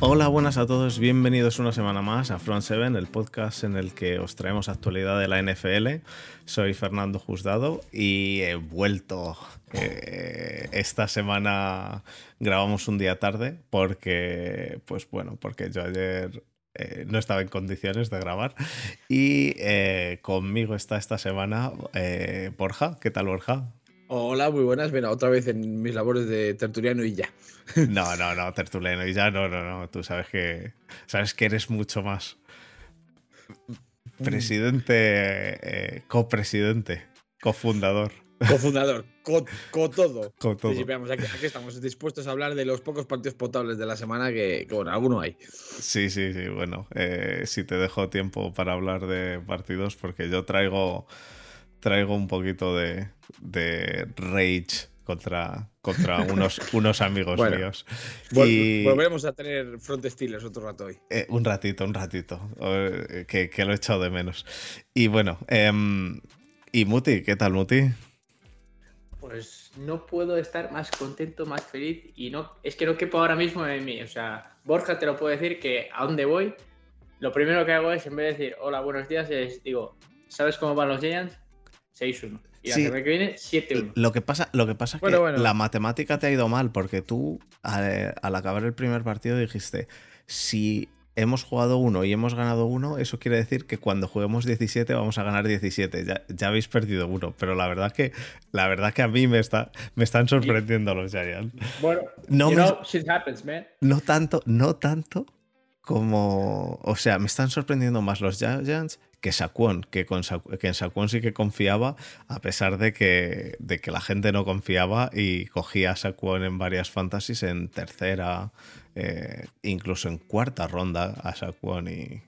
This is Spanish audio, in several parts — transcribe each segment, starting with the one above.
Hola, buenas a todos, bienvenidos una semana más a Front 7, el podcast en el que os traemos actualidad de la NFL. Soy Fernando Juzgado y he vuelto. Eh, esta semana grabamos un día tarde porque, pues bueno, porque yo ayer eh, no estaba en condiciones de grabar. Y eh, conmigo está esta semana Borja. ¿Qué tal, Borja? Hola, muy buenas. Mira, otra vez en mis labores de tertuliano y ya. No, no, no, tertuliano y ya, no, no, no. Tú sabes que, sabes que eres mucho más. Presidente, eh, copresidente, cofundador. Cofundador, con todo. Con todo. aquí, estamos dispuestos a hablar de los pocos partidos potables de la semana que, bueno, alguno hay. Sí, sí, sí. Bueno, eh, si te dejo tiempo para hablar de partidos, porque yo traigo traigo un poquito de, rage contra, contra unos, unos amigos míos. y, volveremos a tener front Steelers otro rato hoy. Eh, un ratito, un ratito, que, lo he echado de menos. Y bueno, em, y Muti, ¿qué tal Muti? Pues no puedo estar más contento, más feliz y no es que no quepo ahora mismo en mí. O sea, Borja te lo puedo decir que a dónde voy, lo primero que hago es en vez de decir hola, buenos días, es digo, ¿sabes cómo van los Giants? 6-1. Y la semana que viene, 7-1. Lo que pasa, lo que pasa es que la matemática te ha ido mal, porque tú, al, acabar el primer partido, dijiste: si hemos jugado uno y hemos ganado uno, eso quiere decir que cuando juguemos 17 vamos a ganar 17. Ya, habéis perdido uno, pero la verdad que la verdad que a mí me está me están sorprendiendo los Giants. Bueno, no, happens, man. no tanto, no tanto como, o sea, me están sorprendiendo más los Giants que Saquon, que, con que en Saquon sí que confiaba, a pesar de que, de que la gente no confiaba y cogía a Saquon en varias fantasies en tercera, eh, incluso en cuarta ronda a Saquon y,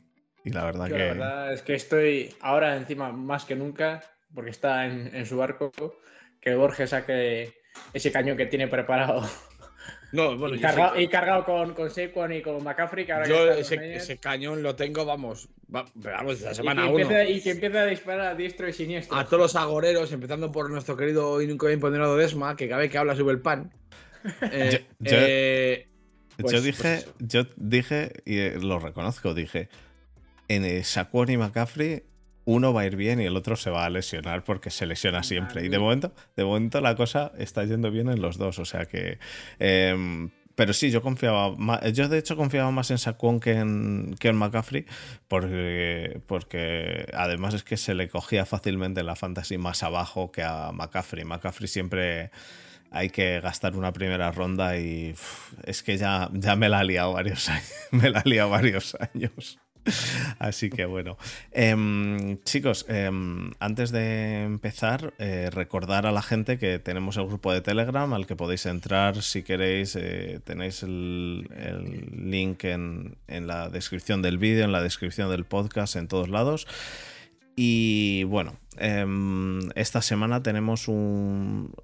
y la verdad que... La verdad es que estoy ahora encima más que nunca, porque está en, en su barco, que Borges saque ese cañón que tiene preparado no, bueno, y, cargado, y cargado con, con Saquon y con McCaffrey. Que ahora yo ese, cañón lo tengo, vamos, vamos, la semana y que y que empieza a disparar a diestro y siniestro. A todos los agoreros, empezando por nuestro querido y nunca bien ponderado Desma, que cada vez que habla sube el pan. Eh, yo, eh, pues, dije, pues yo dije, y eh, lo reconozco, dije, en Saquon y McCaffrey uno va a ir bien y el otro se va a lesionar porque se lesiona siempre. Y de momento, de momento la cosa está yendo bien en los dos. O sea que. Em, pero sí, yo confiaba más, yo de hecho confiaba más en Saquon que en, que en McCaffrey, porque, porque además es que se le cogía fácilmente la fantasy más abajo que a McCaffrey. McCaffrey siempre hay que gastar una primera ronda y es que ya, ya me la ha liado varios años. me la ha liado varios años. Así que bueno. Em, chicos, em, antes de empezar, eh, recordar a la gente que tenemos el grupo de Telegram al que podéis entrar si queréis. Eh, tenéis el, link en, la descripción del vídeo, en la descripción del podcast, en todos lados. Y bueno, em, esta semana tenemos un...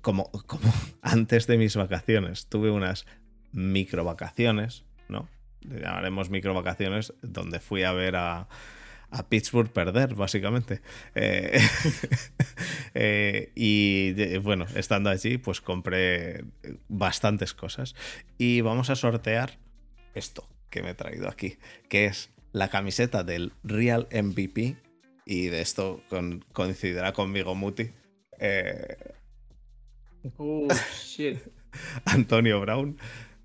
Como, como antes de mis vacaciones, tuve unas micro vacaciones, ¿no? Llamaremos microvacaciones, donde fui a ver a, Pittsburgh perder, básicamente. Eh, eh, y bueno, estando allí, pues compré bastantes cosas. Y vamos a sortear esto que me he traído aquí, que es la camiseta del Real MVP. Y de esto coincidirá conmigo Muti. Eh, oh, shit. Antonio Brown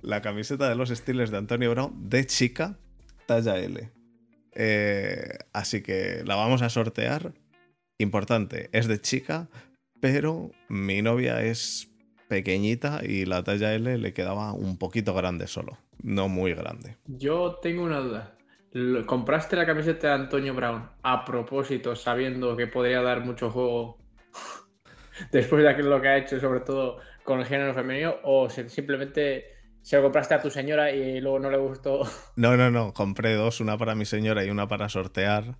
la camiseta de los Steelers de Antonio Brown de chica, talla L. Eh, así que la vamos a sortear. Importante, es de chica, pero mi novia es pequeñita y la talla L le quedaba un poquito grande solo, no muy grande. Yo tengo una duda. ¿Compraste la camiseta de Antonio Brown a propósito, sabiendo que podría dar mucho juego después de lo que ha hecho, sobre todo con el género femenino, o simplemente se lo compraste a tu señora y luego no le gustó. No, no, no. Compré dos, una para mi señora y una para sortear.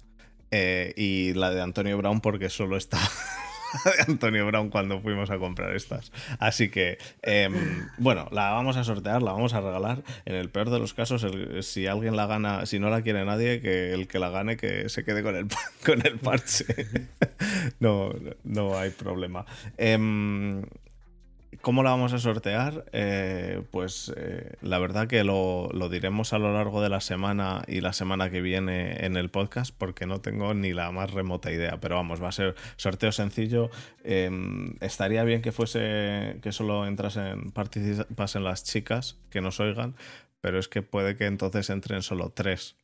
Eh, y la de Antonio Brown porque solo está de Antonio Brown cuando fuimos a comprar estas. Así que, em, bueno, la vamos a sortear, la vamos a regalar. En el peor de los casos, si alguien la gana, si no la quiere nadie, que el que la gane que se quede con el, con el parche. no, no hay problema. Em, ¿Cómo la vamos a sortear? Eh, pues eh, la verdad que lo, diremos a lo largo de la semana y la semana que viene en el podcast porque no tengo ni la más remota idea. Pero vamos, va a ser sorteo sencillo. Em, estaría bien que fuese que solo entrasen, participasen las chicas que nos oigan, pero es que puede que entonces entren solo tres.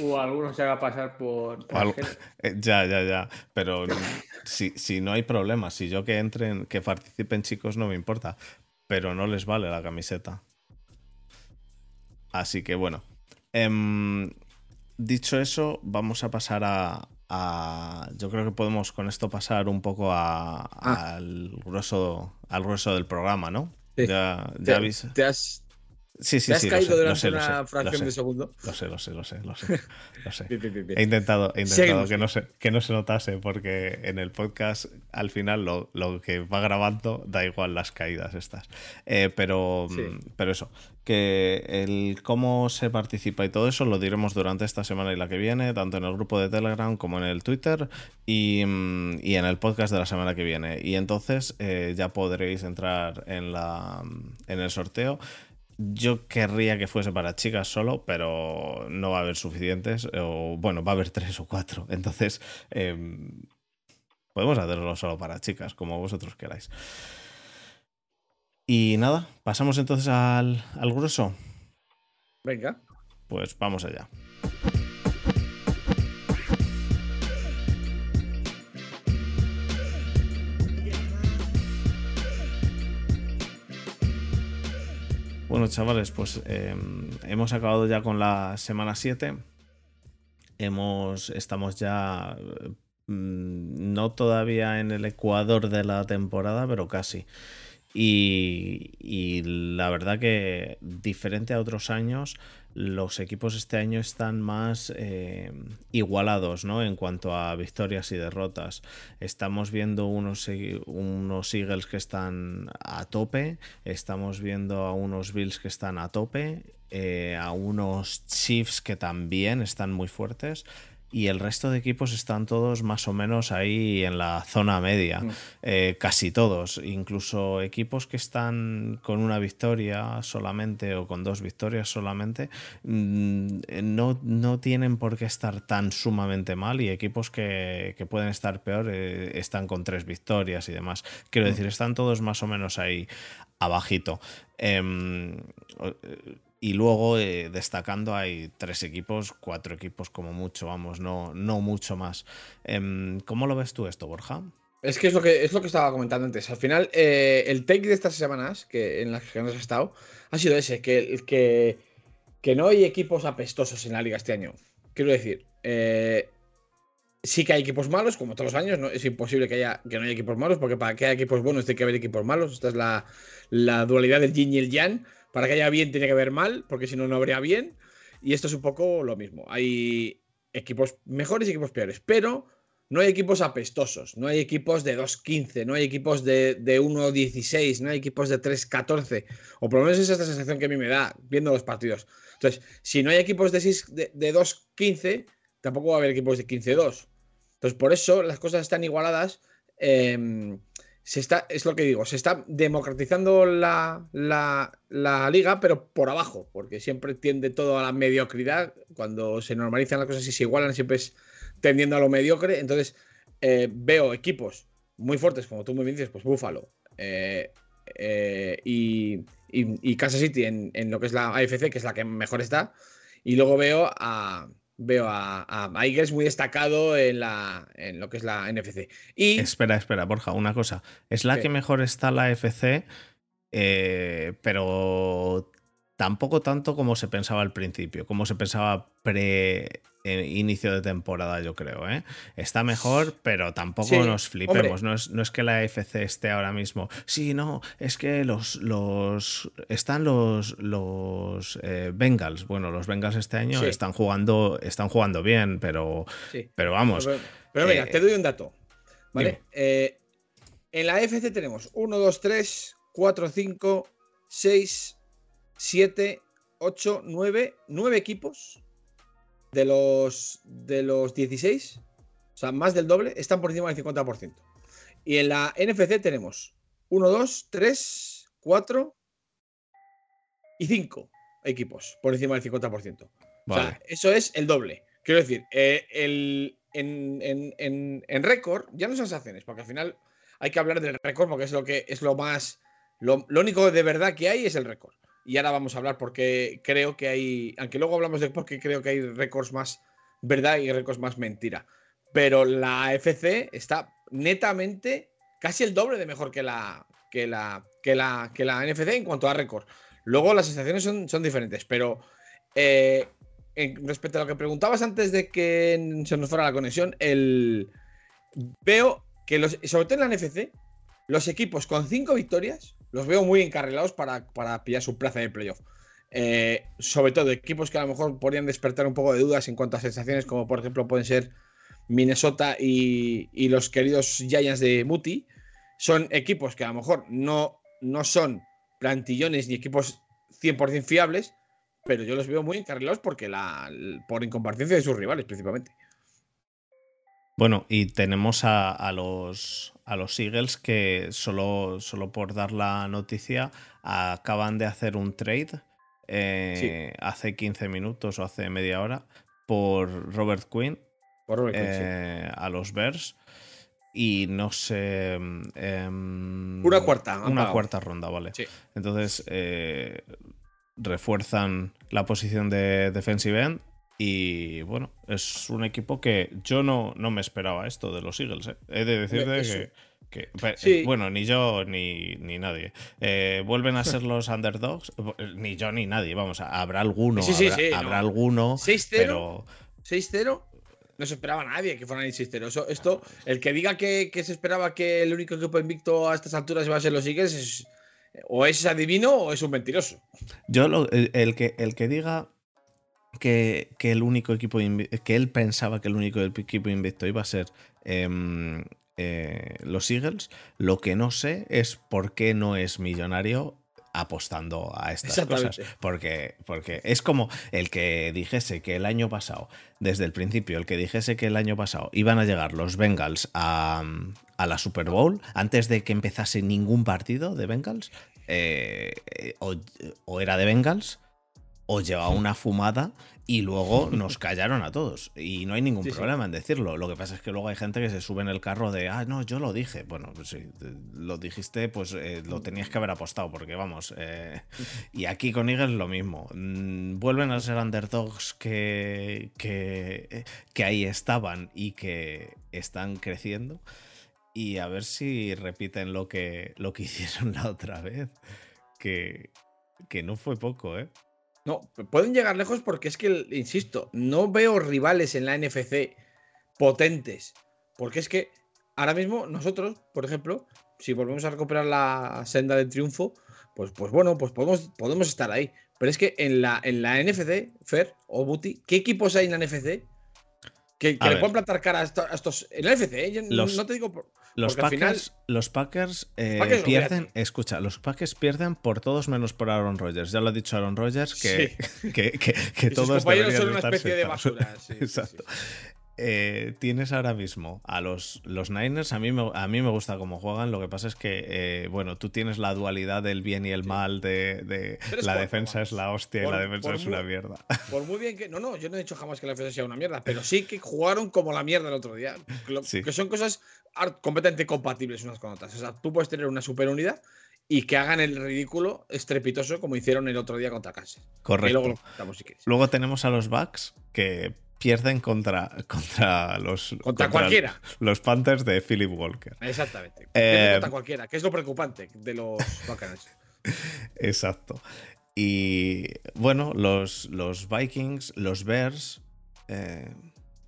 O alguno se haga pasar por. Eh, ya, ya, ya. Pero si, si, no hay problema, si yo que entren, que participen chicos, no me importa. Pero no les vale la camiseta. Así que bueno. Em, dicho eso, vamos a pasar a, Yo creo que podemos con esto pasar un poco ah. al, grueso, al grueso del programa, ¿no? Ya, ya te, has, Sí, sí, ¿Te has caído durante una fracción de segundo? Lo sé, lo sé, lo sé, lo sé. He intentado, he intentado que, no se, que no se notase porque en el podcast al final lo, que va grabando da igual las caídas estas. Eh, pero, pero eso, que el cómo se participa y todo eso lo diremos durante esta semana y la que viene, tanto en el grupo de Telegram como en el Twitter y, mm, en el podcast de la semana que viene. Y entonces eh, ya podréis entrar en, la, en el sorteo. Yo querría que fuese para chicas solo, pero no va a haber suficientes. O bueno, va a haber tres o cuatro. Entonces, em, podemos hacerlo solo para chicas, como vosotros queráis. Y nada, pasamos entonces al, al grueso. Venga. Pues vamos allá. Bueno, chavales, pues em, hemos acabado ya con la semana 7. Hemos, estamos ya mm, no todavía en el ecuador de la temporada, pero casi. Y, la verdad que diferente a otros años, los equipos este año están más eh, igualados ¿no? en cuanto a victorias y derrotas. Estamos viendo unos, unos Eagles que están a tope, estamos viendo a unos Bills que están a tope, eh, a unos Chiefs que también están muy fuertes y el resto de equipos están todos más o menos ahí en la zona media, mm. eh, casi todos, incluso equipos que están con una victoria solamente o con dos victorias solamente, mm, no, no tienen por qué estar tan sumamente mal y equipos que, pueden estar peor eh, están con tres victorias y demás. Quiero mm. decir, están todos más o menos ahí abajito. Em, y luego, eh, destacando, hay tres equipos, cuatro equipos como mucho, vamos, no, no mucho más. Em, ¿Cómo lo ves tú esto, Borja? Es que es lo que, es lo que estaba comentando antes. Al final, eh, el take de estas semanas que, en las que hemos estado ha sido ese, que, que, que no hay equipos apestosos en la liga este año. Quiero decir, eh, sí que hay equipos malos, como todos los años, ¿no? es imposible que, haya, que no haya equipos malos, porque para que haya equipos buenos tiene que haber equipos malos. Esta es la, la dualidad del yin y el yang. Para que haya bien tiene que haber mal, porque si no, no habría bien. Y esto es un poco lo mismo. Hay equipos mejores y equipos peores, pero no hay equipos apestosos, no hay equipos de 2-15, no hay equipos de, de 1-16, no hay equipos de 3-14. O por lo menos esa es la sensación que a mí me da viendo los partidos. Entonces, si no hay equipos de, de, 2-15, tampoco va a haber equipos de 15-2. Entonces, por eso las cosas están igualadas. Em, se está, es lo que digo, se está democratizando la, liga, pero por abajo, porque siempre tiende todo a la mediocridad. Cuando se normalizan las cosas y se igualan, siempre es tendiendo a lo mediocre. Entonces, eh, veo equipos muy fuertes, como tú me dices, pues Buffalo eh, eh, y, y, Kansas City en, en lo que es la AFC, que es la que mejor está. Y luego veo a, veo a, a muy destacado en, la, en lo que es la NFC. Y... Espera, espera, Borja, una cosa. Es la que mejor está la FC, eh, pero tampoco tanto como se pensaba al principio, como se pensaba pre inicio de temporada, yo creo. ¿eh? Está mejor, pero tampoco nos flipemos. No es, que la FC esté ahora mismo. Sí, no, es que los, los están los, los eh, Bengals. Bueno, los Bengals este año están jugando, están jugando bien, pero, pero vamos. Pero, mira, te doy un dato. ¿Vale? Eh, en la FC tenemos 1, 2, 3, 4, 5, 6, 7, 8, 9, 9 equipos de los, de los 16, o sea, más del doble, están por encima del 50%. Y en la NFC tenemos 1, 2, 3, 4 y 5 equipos por encima del 50%. O sea, eso es el doble. Quiero decir, eh, el, en, récord, ya no son sensaciones, porque al final hay que hablar del récord porque es lo que es lo más. Lo, único de verdad que hay es el récord. Y ahora vamos a hablar porque creo que hay. Aunque luego hablamos de por qué creo que hay récords más verdad y récords más mentira. Pero la FC está netamente casi el doble de mejor que la, que la, que la, que la NFC en cuanto a récord. Luego las sensaciones son, son diferentes, pero eh, respecto a lo que preguntabas antes de que se nos fuera la conexión, el, veo que, los, sobre todo en la NFC, los equipos con cinco victorias los veo muy encarrilados para, pillar su plaza de playoff. Eh, sobre todo equipos que a lo mejor podrían despertar un poco de dudas en cuanto a sensaciones, como por ejemplo pueden ser Minnesota y, los queridos Giants de Muti. Son equipos que a lo mejor no, no son plantillones ni equipos 100% fiables, pero yo los veo muy encarrilados porque la, por incomparecencia de sus rivales, principalmente. Bueno, y tenemos a, los, a los Eagles que solo, solo por dar la noticia acaban de hacer un trade eh, hace 15 minutos o hace media hora por Robert Quinn, eh, a los Bears. Y no sé. Em, una cuarta. Una cuarta ronda, vale. Entonces, eh, refuerzan la posición de defensive end. Y bueno, es un equipo que yo no, no me esperaba esto de los Eagles. ¿eh? He de decirte que, bueno, ni yo ni, ni nadie. Eh, vuelven a ser los underdogs. Ni yo ni nadie. Vamos, habrá alguno. Sí, habrá, habrá alguno. 6-0. 6-0. No se esperaba nadie que fueran 6-0. Esto, el que diga que, que, se esperaba que el único equipo invicto a estas alturas iba a ser los Eagles es, o es adivino o es un mentiroso. Yo, el, que, el que diga que, el único equipo que él pensaba que el único equipo invicto iba a ser em, eh, los Eagles, lo que no sé es por qué no es millonario apostando a estas cosas. Porque, porque es como el que dijese que el año pasado, desde el principio, el que dijese que el año pasado iban a llegar los Bengals a, a la Super Bowl antes de que empezase ningún partido de Bengals, eh, o, era de Bengals, o llevaba una fumada y luego nos callaron a todos. Y no hay ningún problema en decirlo. Lo que pasa es que luego hay gente que se sube en el carro de, ah, no, yo lo dije. Bueno, pues si lo dijiste, pues eh, lo tenías que haber apostado, porque vamos. Eh, y aquí con Eagles lo mismo. Mm, vuelven a ser underdogs que, que, que ahí estaban y que están creciendo y a ver si repiten lo que, lo que hicieron la otra vez. Que, que no fue poco, ¿eh? No, pueden llegar lejos porque es que, insisto, no veo rivales en la NFC potentes. Porque es que ahora mismo nosotros, por ejemplo, si volvemos a recuperar la senda del triunfo, pues, pues bueno, pues podemos, podemos estar ahí. Pero es que en la, en la NFC, Fer o Buti, ¿qué equipos hay en la NFC que, le pueden plantar cara a estos, en la NFC? ¿eh? no te digo. Los Packers, los Packers, eh, pierden, escucha, los Packers pierden por todos menos por Aaron Rodgers. Ya lo ha dicho Aaron Rodgers que, que, que, todos son una especie de basura. Exacto. Eh, tienes ahora mismo a los, los Niners, a mí, me, a mí me gusta cómo juegan, lo que pasa es que, eh, bueno, tú tienes la dualidad del bien y el mal, de, la defensa es la hostia y la defensa es una mierda. Por muy bien que, no, no, yo no he dicho jamás que la defensa sea una mierda, pero sí que jugaron como la mierda el otro día, que son cosas completamente compatibles unas con otras. O sea, tú puedes tener una super unidad y que hagan el ridículo estrepitoso como hicieron el otro día contra Kansas. Correcto. luego, tenemos a los Bucks que pierden contra, contra los contra, cualquiera los Panthers de Philip Walker. Exactamente. Eh, contra cualquiera, que es lo preocupante de los Buccaneers. Exacto. Y bueno, los, los Vikings, los Bears, eh,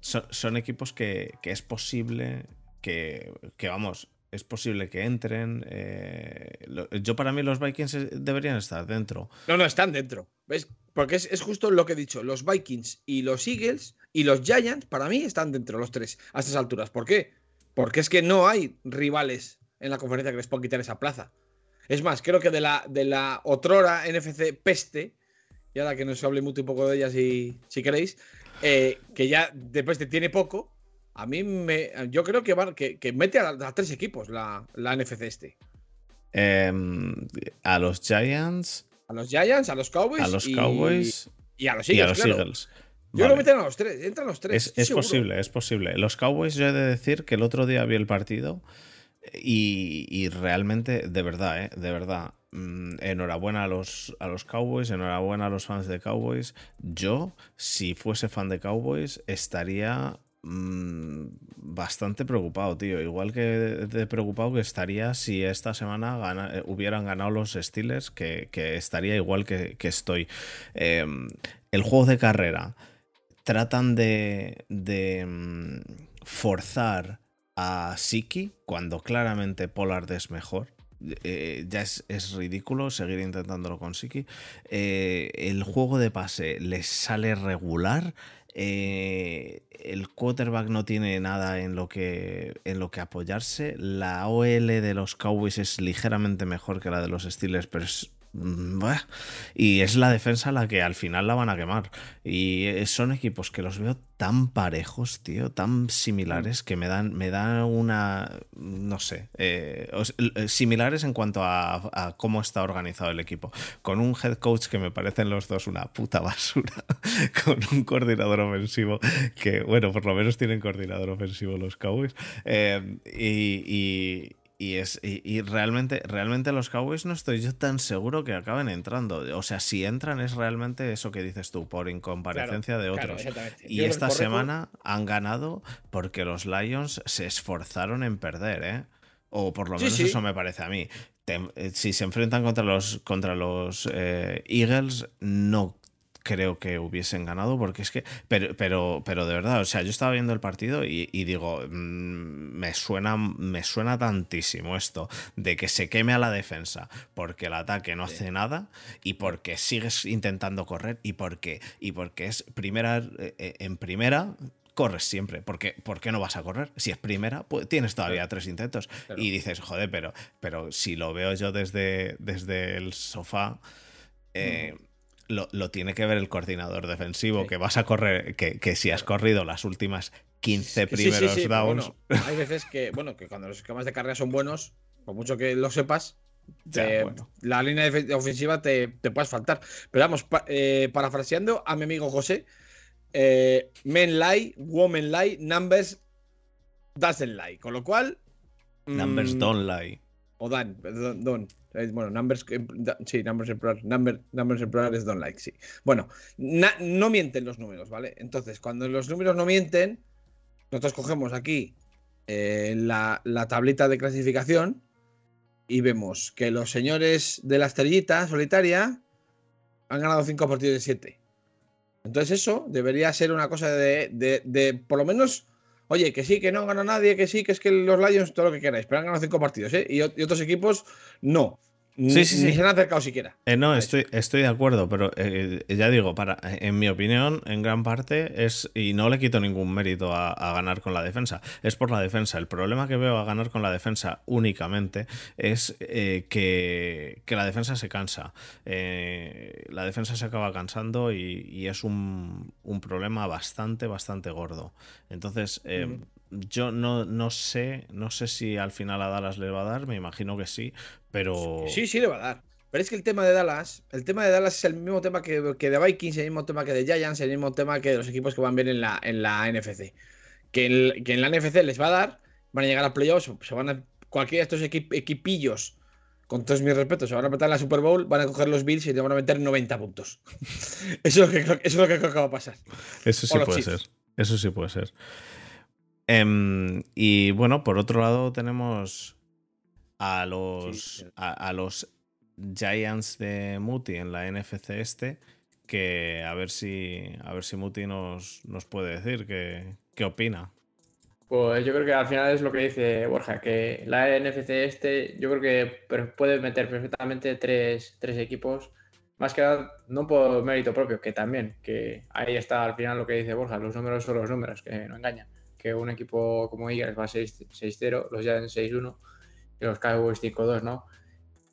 son, equipos que, que, es posible que, vamos, es posible que entren. Eh, yo para mí los Vikings deberían estar dentro. No, no, están dentro. ¿Ves? Porque es, justo lo que he dicho. Los Vikings y los Eagles y los Giants, para mí, están dentro los tres a estas alturas. ¿Por qué? Porque es que no hay rivales en la conferencia que les puedan quitar esa plaza. Es más, creo que de la, de la otrora NFC peste, y ahora que nos hable mucho un poco de ella si, si queréis, eh, que ya de tiene poco, A mí me. Yo creo que, que, mete a, tres equipos la, la NFC este. Em, a los Giants. A los Giants, a los Cowboys. A los Cowboys. Y, a los Eagles. Yo lo meten a los tres, entran los tres. Es, posible, es posible. Los Cowboys, yo he de decir que el otro día vi el partido y, realmente, de verdad, ¿eh? de verdad. Mm, enhorabuena a los, a los Cowboys, enhorabuena a los fans de Cowboys. Yo, si fuese fan de Cowboys, estaría mm, bastante preocupado, tío. Igual que de preocupado que estaría si esta semana eh, hubieran ganado los Steelers, que, estaría igual que, estoy. Em, el juego de carrera tratan de, mm, forzar a Siki cuando claramente Pollard es mejor. Eh, ya es, ridículo seguir intentándolo con Siki. Eh, el juego de pase les sale regular. Eh, el quarterback no tiene nada en lo, que, en lo que apoyarse. La OL de los Cowboys es ligeramente mejor que la de los Steelers, pero es y es la defensa la que al final la van a quemar. Y eh, son equipos que los veo tan parejos, tío, tan similares que me dan, me dan una, no sé, eh, eh, similares en cuanto a, cómo está organizado el equipo. Con un head coach que me parecen los dos una puta basura, con un coordinador ofensivo que, bueno, por lo menos tienen coordinador ofensivo los Cowboys. y y, es, y, realmente, realmente los Cowboys no estoy yo tan seguro que acaben entrando. O sea, si entran es realmente eso que dices tú, por incomparecencia de otros. y esta semana han ganado porque los Lions se esforzaron en perder, ¿eh? O por lo menos eso me parece a mí. Eh, si se enfrentan contra los, contra los eh, Eagles, no creo que hubiesen ganado, porque es que, pero, pero, pero de verdad, o sea, yo estaba viendo el partido y, digo, mm, me, suena, me suena tantísimo esto de que se queme a la defensa porque el ataque no hace nada y porque sigues intentando correr y porque, y porque es primera, eh, eh, en primera corres siempre. Porque, ¿Por qué no vas a correr? Si es primera, pues tienes todavía tres intentos. Y dices, joder, pero, pero si lo veo yo desde, desde el sofá, eh, lo, tiene que ver el coordinador defensivo, que vas a correr, que, si has corrido las últimas 15 primeros downs. hay veces que, bueno, que cuando los esquemas de carrera son buenos, por mucho que lo sepas, la línea ofensiva te, te puedes faltar. Pero vamos, eh, parafraseando a mi amigo José, eh, men lie, women lie, numbers doesn't lie. Con lo cual. Numbers mm, don't lie. O dan, don. Bueno, numbers, sí, numbers en numbers en es don't like, sí. Bueno, no mienten los números, ¿vale? Entonces, cuando los números no mienten, nosotros cogemos aquí eh, la, tablita de clasificación y vemos que los señores de la estrellita solitaria han ganado 5 partidos de 7. Entonces eso debería ser una cosa de, de, por lo menos, oye, que sí, que no gana nadie, que sí, que es que los Lions, todo lo que queráis, pero han ganado 5 partidos, ¿eh? y otros equipos no. Sí, sí, sí. Se han acercado siquiera. Eh, no, estoy, estoy de acuerdo, pero eh, ya digo, para, en mi opinión, en gran parte es, y no le quito ningún mérito a, ganar con la defensa, es por la defensa. El problema que veo a ganar con la defensa únicamente es eh, que, la defensa se cansa. la defensa se acaba cansando y, es un, problema bastante, bastante gordo. Entonces, yo no, no sé, no sé si al final a Dallas le va a dar, me imagino que sí, pero. Sí, sí, le va a dar. Pero es que el tema de Dallas, el tema de Dallas es el mismo tema que, que de Vikings, el mismo tema que de Giants, el mismo tema que de los equipos que van bien en la, en la NFC. Que en, la NFC les va a dar, van a llegar a playoffs, se van a. Cualquiera de estos equipillos, con todos mis respetos, se van a meter en la Super Bowl, van a coger los Bills y te van a meter 90 puntos. eso, es lo que, eso es lo que creo que va a pasar. Eso sí puede ser. Eso sí puede ser. Em, y bueno, por otro lado tenemos a los, a, los Giants de Muti en la NFC este, que a ver si, a ver si Muti nos, nos puede decir qué, qué opina. Pues yo creo que al final es lo que dice Borja, que la NFC este yo creo que puede meter perfectamente tres, tres equipos, más que nada no por mérito propio, que también, que ahí está al final lo que dice Borja, los números son los números, que no engañan que un equipo como Eagles va 6-0, los Giants 6-1 y los Cowboys 5-2, ¿no?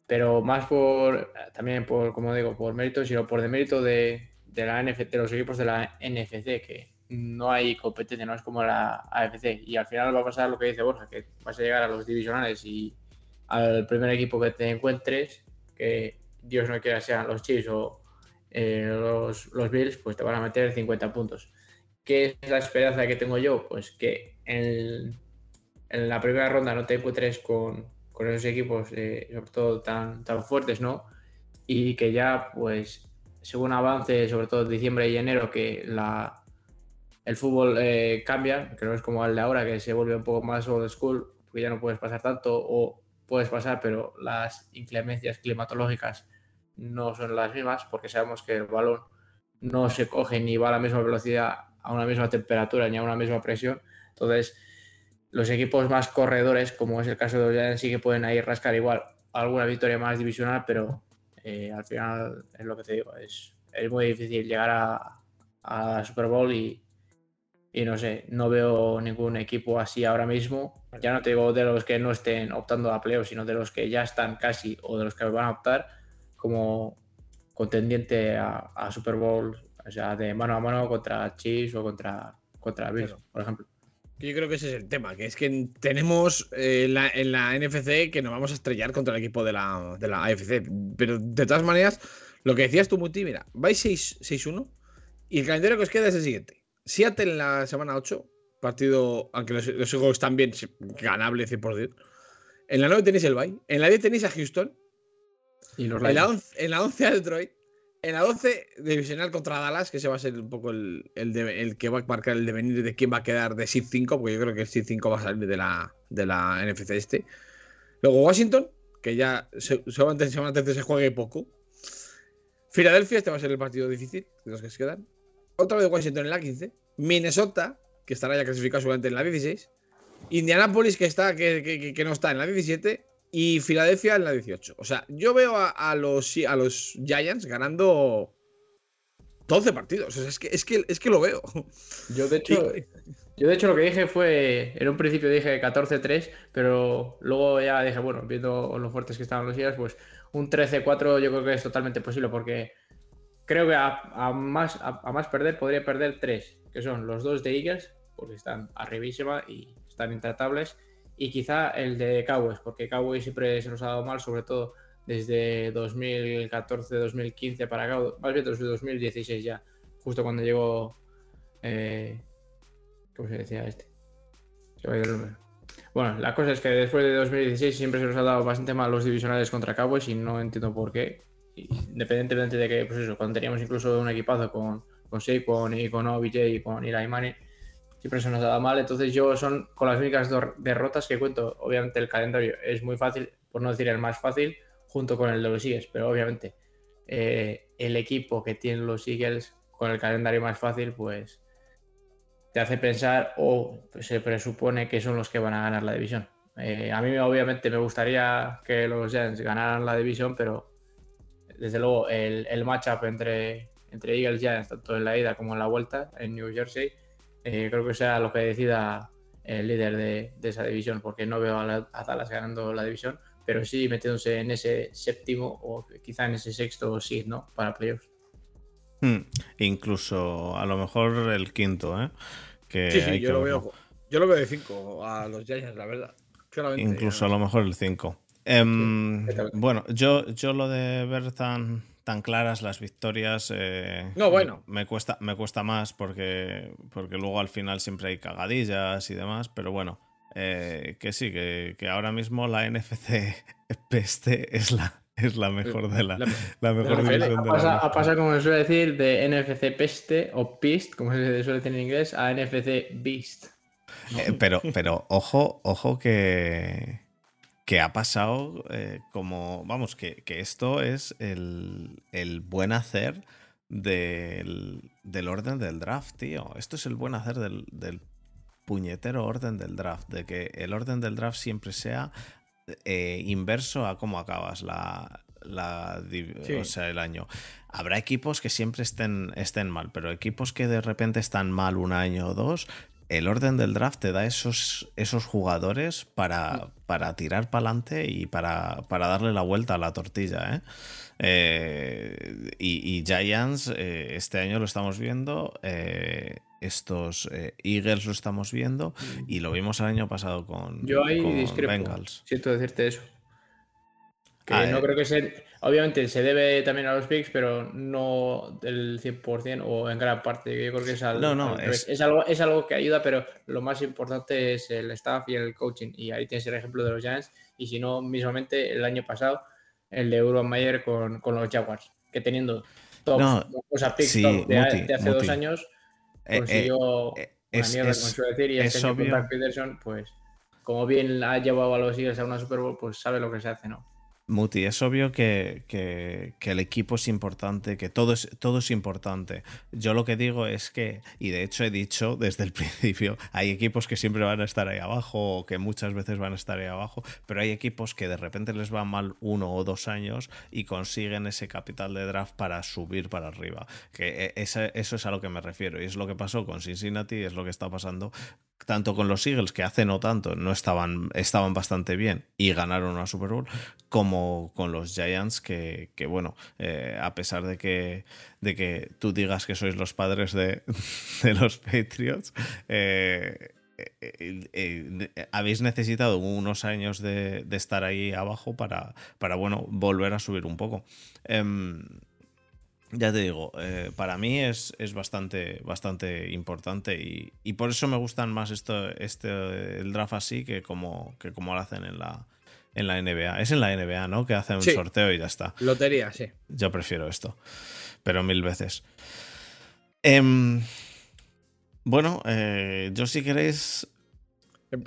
Pero más por, también por, como digo, por mérito, sino por demérito de, de la NFC, de los equipos de la NFC, que no hay competencia, no es como la AFC. Y al final va a pasar lo que dice Borja, que vas a llegar a los divisionales y al primer equipo que te encuentres, que Dios no quiera sean los Chiefs o eh, los, los, Bills, pues te van a meter 50 puntos. ¿Qué es la esperanza que tengo yo? Pues que en, en la primera ronda no te encuentres con, con esos equipos, eh, sobre todo tan, tan fuertes, ¿no? Y que ya, pues, según avance, sobre todo diciembre y enero, que la, el fútbol eh, cambia, que no es como el de ahora, que se vuelve un poco más old school, porque ya no puedes pasar tanto, o puedes pasar, pero las inclemencias climatológicas no son las mismas, porque sabemos que el balón no se coge ni va a la misma velocidad, a una misma temperatura, ni a una misma presión. Entonces, los equipos más corredores, como es el caso de los sí que pueden ahí rascar igual alguna victoria más divisional, pero eh, al final es lo que te digo, es, es muy difícil llegar a, a Super Bowl y, y no sé, no veo ningún equipo así ahora mismo. Ya no te digo de los que no estén optando a playoffs, sino de los que ya están casi o de los que van a optar como contendiente a, Super Bowl, o sea, de mano a mano contra Chiefs o contra, contra Bills, por ejemplo. Yo creo que ese es el tema, que es que tenemos eh, en la NFC que nos vamos a estrellar contra el equipo de la, de la AFC. Pero de todas maneras, lo que decías tú, Muti, mira, vais 6-1 y el calendario que os queda es el siguiente. Seattle en la semana 8, partido, aunque los, los juegos están bien, ganable 100%. En la 9 tenéis el Bay. En la 10 tenéis a Houston. Y los en, la 11, en la 11 a Detroit. En la 12, divisional contra Dallas, que ese va a ser un poco el, el, que va a marcar el devenir de quién va a quedar de SID 5, porque yo creo que el SID 5 va a salir de la, de la NFC este. Luego Washington, que ya solamente en semana 13 se juegue poco. Filadelfia, este va a ser el partido difícil de los que se quedan. Otra vez Washington en la 15. Minnesota, que estará ya clasificado solamente en la 16. Indianapolis, que, está, que, que no está en la 17 y Filadelfia en la 18. O sea, yo veo a, los, a los Giants ganando 12 partidos. O sea, es que, es que, es que lo veo. Yo, de hecho, yo, de hecho, lo que dije fue. En un principio dije 14-3, pero luego ya dije, bueno, viendo lo fuertes que estaban los Giants, pues un 13-4 yo creo que es totalmente posible, porque creo que a, más, a, más perder podría perder 3, que son los dos de Eagles, porque están arribísima y están intratables y quizá el de Cowboys, porque Cowboys siempre se nos ha dado mal, sobre todo desde 2014-2015 para acá, más bien desde 2016 ya, justo cuando llegó. Eh, ¿Cómo se decía este? Se va a ir el número. Bueno, la cosa es que después de 2016 siempre se nos ha dado bastante mal los divisionales contra Cowboys y no entiendo por qué. Independientemente de que, pues eso, cuando teníamos incluso un equipazo con, con Saquon y con OBJ y con Eli Manning, siempre se nos dado mal. Entonces yo son con las únicas dos derrotas que cuento. Obviamente el calendario es muy fácil, por no decir el más fácil, junto con el de los Eagles. Pero obviamente eh, el equipo que tienen los Eagles con el calendario más fácil, pues te hace pensar o se presupone que son los que van a ganar la división. Eh, a mí obviamente me gustaría que los Giants ganaran la división, pero desde luego el, el matchup entre, entre Eagles y Giants, tanto en la ida como en la vuelta en New Jersey, eh, creo que sea lo que decida el líder de, esa división, porque no veo a, Dallas ganando la división, pero sí metiéndose en ese séptimo o quizá en ese sexto seed, ¿no? Para playoffs. Hmm, incluso a lo mejor el quinto, ¿eh? Que sí, sí, yo, lo veo, yo lo veo de cinco a los Giants, la verdad. incluso a lo mejor el cinco. Em, bueno, yo, yo lo de ver tan, claras las victorias. Eh, no, bueno. Me, cuesta, me cuesta más porque, porque luego al final siempre hay cagadillas y demás, pero bueno. Eh, que sí, que, ahora mismo la NFC peste es la, es la mejor de la, la, mejor división de la pasa, como se suele decir, de NFC peste o pist, como se suele decir en inglés, a NFC beast. Eh, pero, pero ojo, ojo que, que ha pasado eh, como, vamos, que, esto es el, buen hacer del, orden del draft, tío. Esto es el buen hacer del, puñetero orden del draft, de que el orden del draft siempre sea eh, inverso a cómo acabas la, o sea, el año. Habrá equipos que siempre estén, estén mal, pero equipos que de repente están mal un año o dos, el orden del draft te da esos, esos jugadores para, para tirar para adelante y para, darle la vuelta a la tortilla. ¿eh? Eh, y, Giants, eh, este año lo estamos viendo, estos eh, Eagles lo estamos viendo y lo vimos el año pasado con, Yo ahí con discrepo. Bengals. Siento decirte eso. Que Ah, no creo que se. Obviamente se debe también a los picks, pero no del 100% o en gran parte. Yo creo que es, al- No, no, al es- es algo, es algo que ayuda, pero lo más importante es el staff y el coaching. Y ahí tienes el ejemplo de los Giants. Y si no, mismamente el año pasado, el de Urban Meyer con, con los Jaguars, que teniendo top, No, o sea, picks sí, top de, Muti, de hace dos años, Eh, eh, consiguió eh, una es- mierda, es- como decir, y es este año con Peterson, pues como bien ha llevado a los Eagles a una Super Bowl, pues sabe lo que se hace, ¿no? Muti, es obvio que, que- el equipo es importante, que todo es, todo es importante. Yo lo que digo es que, y de hecho he dicho desde el principio, hay equipos que siempre van a estar ahí abajo o que muchas veces van a estar ahí abajo, pero hay equipos que de repente les va mal uno o dos años y consiguen ese capital de draft para subir para arriba. Que esa- eso es a lo que me refiero y es lo que pasó con Cincinnati es lo que está pasando tanto con los Eagles, que hace no tanto no estaban, estaban bastante bien y ganaron una Super Bowl, como con los Giants, que, que, bueno, eh, a pesar de que, de que tú digas que sois los padres de, de los Patriots, eh, eh, habéis necesitado unos años de, de estar ahí abajo para, para, bueno, volver a subir un poco. Em, ya te digo, eh, para mí es, es bastante, bastante importante y, y por eso me gustan más esto, este, el draft así que como, que como lo hacen en la, en la NBA. Es en la NBA, ¿no? Que hacen un sorteo y ya está. Lotería, sí. Yo prefiero esto, pero mil veces. Em, bueno, eh, yo si queréis...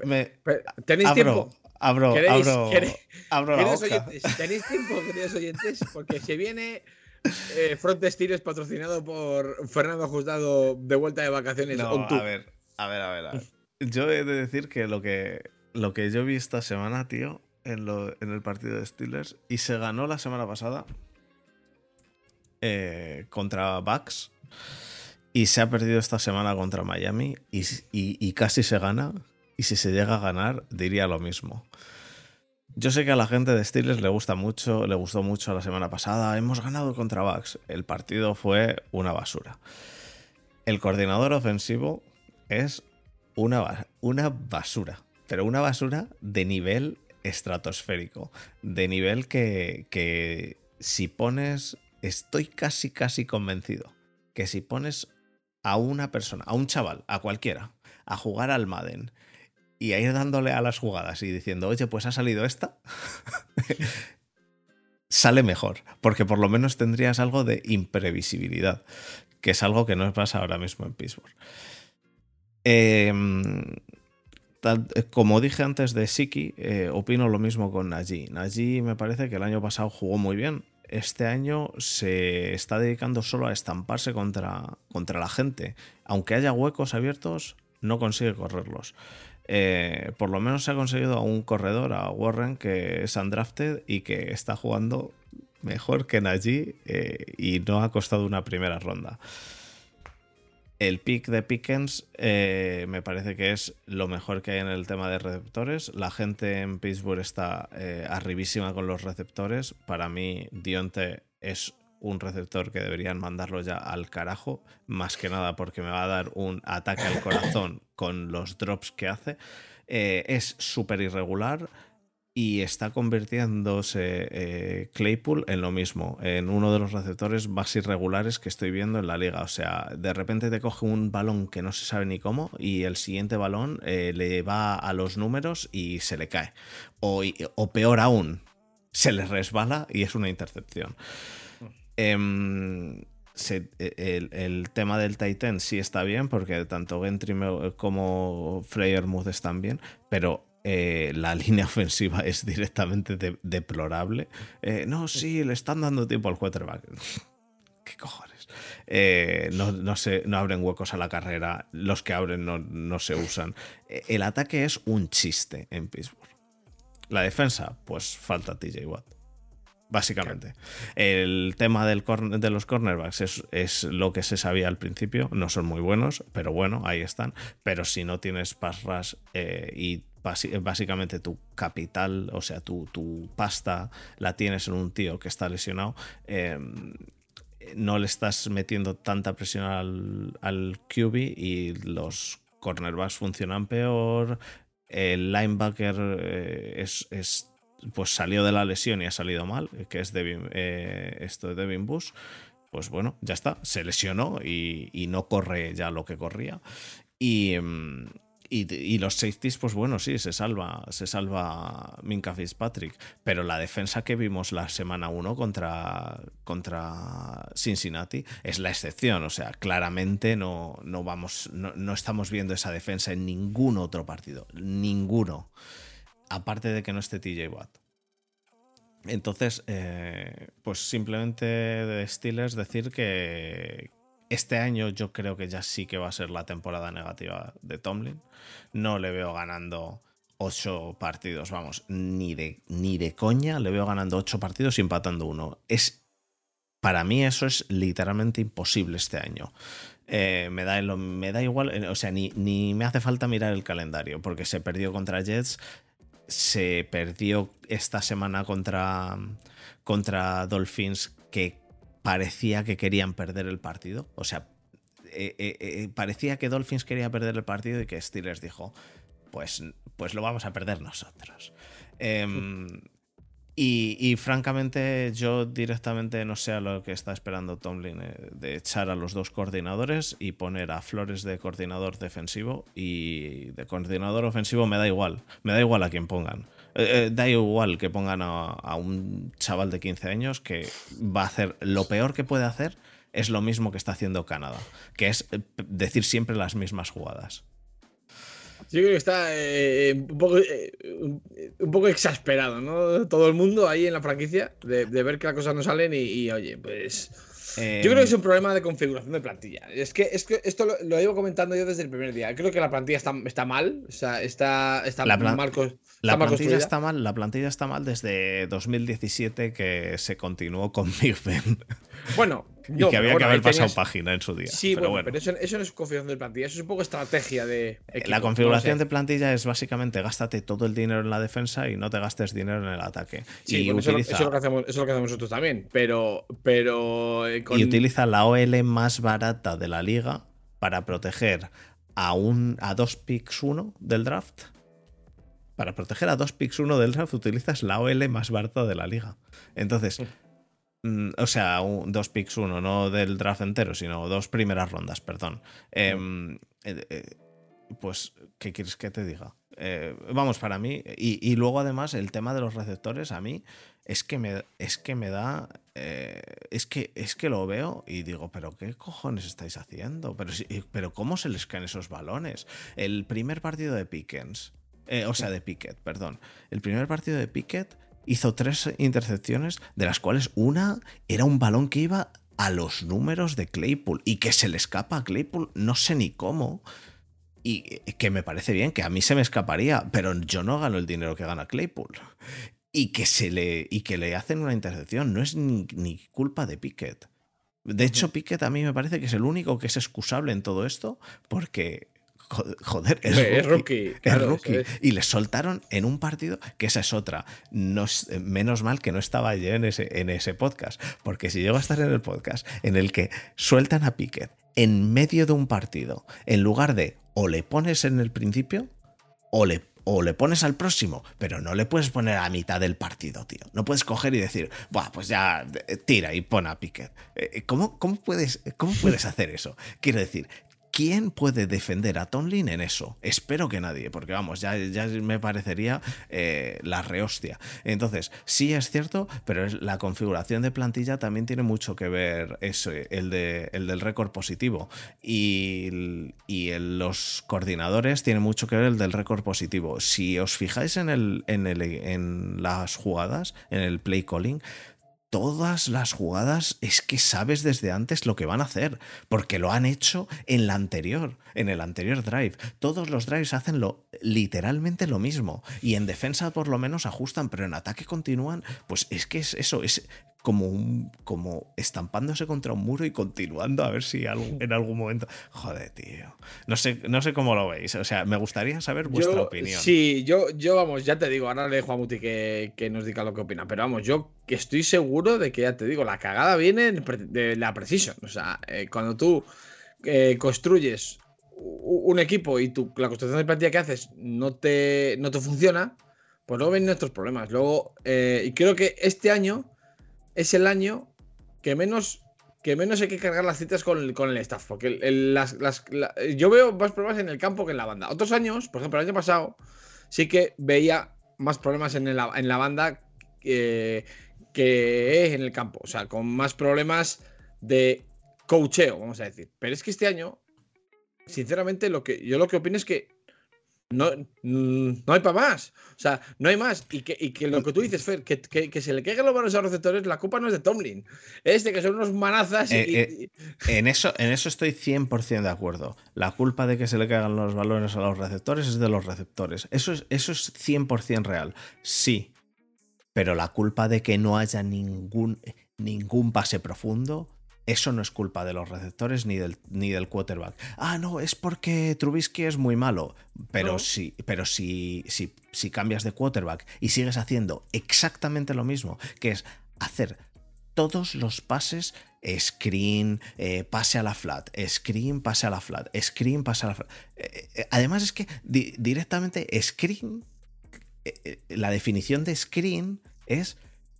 Me Pero, ¿Tenéis abro, tiempo? abro, ¿Queréis- abro, queréis- abro la boca. oyentes, ¿Tenéis tiempo, queridos oyentes? Porque se viene eh, Front Steelers patrocinado por Fernando Ajustado de vuelta de vacaciones No, on a ver, a ver, a ver, a ver. Yo he de decir que lo que, lo que yo vi esta semana, tío, en, lo- en el partido de Steelers, y se ganó la semana pasada eh, contra Bucks, y se ha perdido esta semana contra Miami, y, y- y casi se gana, y si se llega a ganar, diría lo mismo. Yo sé que a la gente de Steelers le gusta mucho, le gustó mucho la semana pasada. Hemos ganado contra Bucks. El partido fue una basura. El coordinador ofensivo es una, una basura, pero una basura de nivel estratosférico, de nivel que, que si pones, estoy casi, casi convencido, que si pones a una persona, a un chaval, a cualquiera, a jugar al Madden y a ir dándole a las jugadas y diciendo, oye, pues ha salido esta, sale mejor, porque por lo menos tendrías algo de imprevisibilidad, que es algo que no pasa ahora mismo en Pittsburgh. Em, como dije antes de Siki, eh, opino lo mismo con Najee. Najee me parece que el año pasado jugó muy bien. Este año se está dedicando solo a estamparse contra, contra la gente. Aunque haya huecos abiertos, no consigue correrlos. Eh, por lo menos se ha conseguido a un corredor, a Warren, que es undrafted y que está jugando mejor que Najee eh, y no ha costado una primera ronda. El pick de Pickens eh, me parece que es lo mejor que hay en el tema de receptores. La gente en Pittsburgh está arribísima con los receptores. Para mí, Dionte es un receptor que deberían mandarlo ya al carajo, más que nada porque me va a dar un ataque al corazón con los drops que hace. Eh, es súper irregular y está convirtiéndose eh, Claypool en lo mismo, en uno de los receptores más irregulares que estoy viendo en la liga. O sea, de repente te coge un balón que no se sabe ni cómo y el siguiente balón eh, le va a los números y se le cae. O, o peor aún, se le resbala y es una intercepción. Em, se- el, tema del Titan sí está bien, porque tanto Gentry como Freyermuth están bien, pero eh, la línea ofensiva es directamente de- deplorable. Eh, no, sí, le están dando tiempo al quarterback. ¿Qué cojones? Eh, no, no, se, no abren huecos a la carrera, los que abren no, no se usan. El ataque es un chiste en Pittsburgh. La defensa, pues falta TJ Watt. Básicamente. El tema del de los cornerbacks es, es lo que se sabía al principio. No son muy buenos, pero bueno, ahí están. Pero si no tienes pass eh, y básicamente tu capital, o sea, tu, tu pasta la tienes en un tío que está lesionado, eh, no le estás metiendo tanta presión al, al QB y los cornerbacks funcionan peor. El linebacker eh, es, pues salió de la lesión y ha salido mal, que es Devin, eh, esto de Devin Bush. Pues bueno, ya está, se lesionó y, y no corre ya lo que corría. Y, mm, y, los safeties, pues bueno, sí, se salva, se salva Minka Fitzpatrick. Pero la defensa que vimos la semana 1 contra, contra Cincinnati es la excepción. O sea, claramente no, no vamos, no, estamos viendo esa defensa en ningún otro partido. Ninguno. Aparte de que no esté TJ Watt. Entonces, eh, pues simplemente de Steelers decir que, este año yo creo que ya sí que va a ser la temporada negativa de Tomlin. No le veo ganando ocho partidos, vamos, ni de, ni de coña le veo ganando ocho partidos y empatando uno. Es, para mí eso es literalmente imposible este año. Eh, me, da, me da igual, o sea, ni, ni me hace falta mirar el calendario, porque se perdió contra Jets, se perdió esta semana contra, contra Dolphins, que parecía que querían perder el partido. O sea, eh, eh, eh, parecía que Dolphins quería perder el partido y que Steelers dijo, pues, pues lo vamos a perder nosotros. Em, y, francamente yo directamente no sé a lo que está esperando Tomlin de echar a los dos coordinadores y poner a Flores de coordinador defensivo y de coordinador ofensivo me da igual, me da igual a quien pongan. Eh, eh, da igual que pongan a, un chaval de 15 años que va a hacer lo peor que puede hacer es lo mismo que está haciendo Canadá, que es eh, decir siempre las mismas jugadas. Yo creo que está un, poco, un, poco, exasperado, ¿no? Todo el mundo ahí en la franquicia de, ver que las cosas no salen y oye, pues yo creo que es un problema de configuración de plantilla. Es que, es que esto lo, lo, llevo comentando yo desde el primer día. Creo que la plantilla está, está mal. O sea, está, está la mal, la plantilla está mal. La plantilla está mal desde 2017 que se continuó con Big Ben. Bueno, y que había que haber pasado página en su día. Sí, pero bueno, pero eso, no es configuración de plantilla, eso es un poco estrategia de. la configuración de plantilla es básicamente gástate todo el dinero en la defensa y no te gastes dinero en el ataque. y utiliza... eso, es lo que hacemos, eso, lo que hacemos, nosotros también, pero. pero eh, Y utiliza la OL más barata de la liga para proteger a, un, a dos picks uno del draft. Para proteger a dos picks uno del draft utilizas la OL más barata de la liga. Entonces. Mm, o sea, dos picks uno, no del draft entero, sino dos primeras rondas, perdón. Em, eh, eh, pues, ¿qué quieres que te diga? Eh, vamos, para mí, y, luego además el tema de los receptores, a mí es que me, es que me da, es, que, es que lo veo y digo, pero ¿qué cojones estáis haciendo? Pero, pero ¿cómo se les caen esos balones? El primer partido de Pickens, o sea, de Pickett, perdón, el primer partido de Pickett hizo tres intercepciones, de las cuales una era un balón que iba a los números de Claypool y que se le escapa a Claypool, no sé ni cómo. Y que me parece bien, que a mí se me escaparía, pero yo no gano el dinero que gana Claypool. Y que, se le, y que le hacen una intercepción, no es ni, ni culpa de Pickett. De hecho, Pickett a mí me parece que es el único que es excusable en todo esto, porque joder, es, rookie. Es rookie. Y le soltaron en un partido que esa es otra. No, menos mal que no estaba yo en ese, en ese podcast, porque si llego a estar en el podcast en el que sueltan a Piquet en medio de un partido, en lugar de o le pones en el principio o le o le pones al próximo, pero no le puedes poner a mitad del partido, tío. No puedes coger y decir, Buah, pues ya tira y pon a Piquet. Eh, ¿Cómo, cómo, puedes, ¿Cómo puedes hacer eso? Quiero decir, ¿Quién puede defender a Tonlin en eso? Espero que nadie, porque vamos, ya, me parecería eh, la rehostia. Entonces, sí es cierto, pero la configuración de plantilla también tiene mucho que ver eso, el, de, el del récord positivo. Y, y los coordinadores tienen mucho que ver el del récord positivo. Si os fijáis en las jugadas, en el play calling, todas las jugadas es que sabes desde antes lo que van a hacer, porque lo han hecho en la anterior, en el anterior drive. Todos los drives hacen lo, literalmente lo mismo y en defensa por lo menos ajustan, pero en ataque continúan, pues es que es eso, es como, un, como estampándose contra un muro y continuando a ver si en algún momento. Joder, tío. No sé, no sé cómo lo veis. O sea, me gustaría saber vuestra opinión. Sí, yo, yo, vamos, ya te digo, ahora le dejo a Muti que, que, nos diga lo que opina. Pero vamos, yo que estoy seguro de que ya te digo, la cagada viene de la Precision. O sea, eh, cuando tú eh, construyes un equipo y tu, la construcción de plantilla que haces no te, no te funciona, pues luego vienen otros problemas. Luego, eh, y creo que este año es el año que menos, que menos hay que cargar las citas con, el, staff. Porque las, yo veo más problemas en el campo que en la banda. Otros años, por ejemplo, el año pasado, sí que veía más problemas en, en la banda que, en el campo. O sea, con más problemas de coacheo, vamos a decir. Pero es que este año, sinceramente, lo que yo lo que opino es que no, mm, no hay para más. O sea, no hay más. Y que, y que lo que tú dices, Fer, que, que, se le caigan los balones a los receptores, la culpa no es de Tomlin. Es de que son unos manazas. Y, eh, eh, en, eso, en eso estoy 100% de acuerdo. La culpa de que se le caigan los balones a los receptores es de los receptores. Eso es, eso es 100% real. Sí. Pero la culpa de que no haya ningún, ningún pase profundo eso no es culpa de los receptores ni del, ni del quarterback. Ah, no, es porque Trubisky es muy malo. Pero, sí, pero si, si, si cambias de quarterback y sigues haciendo exactamente lo mismo, que es hacer todos los pases, screen, eh, pase a la flat, screen, pase a la flat, screen, pase a la flat. Eh, eh, además es que directamente screen, la definición de screen es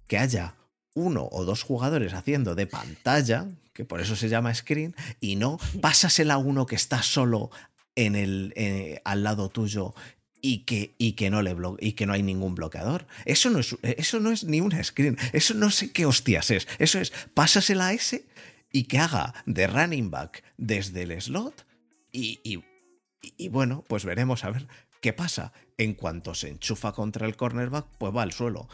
que haya uno o dos jugadores haciendo de pantalla, que por eso se llama screen, y no pásasela a uno que está solo en el, eh, al lado tuyo y que, y que no le y que no hay ningún bloqueador. Eso no, es, eso no es ni un screen. Eso no sé qué hostias es. Eso es pásasela a ese y que haga de running back desde el slot y, y, y bueno, pues veremos a ver qué pasa. En cuanto se enchufa contra el cornerback, pues va al suelo.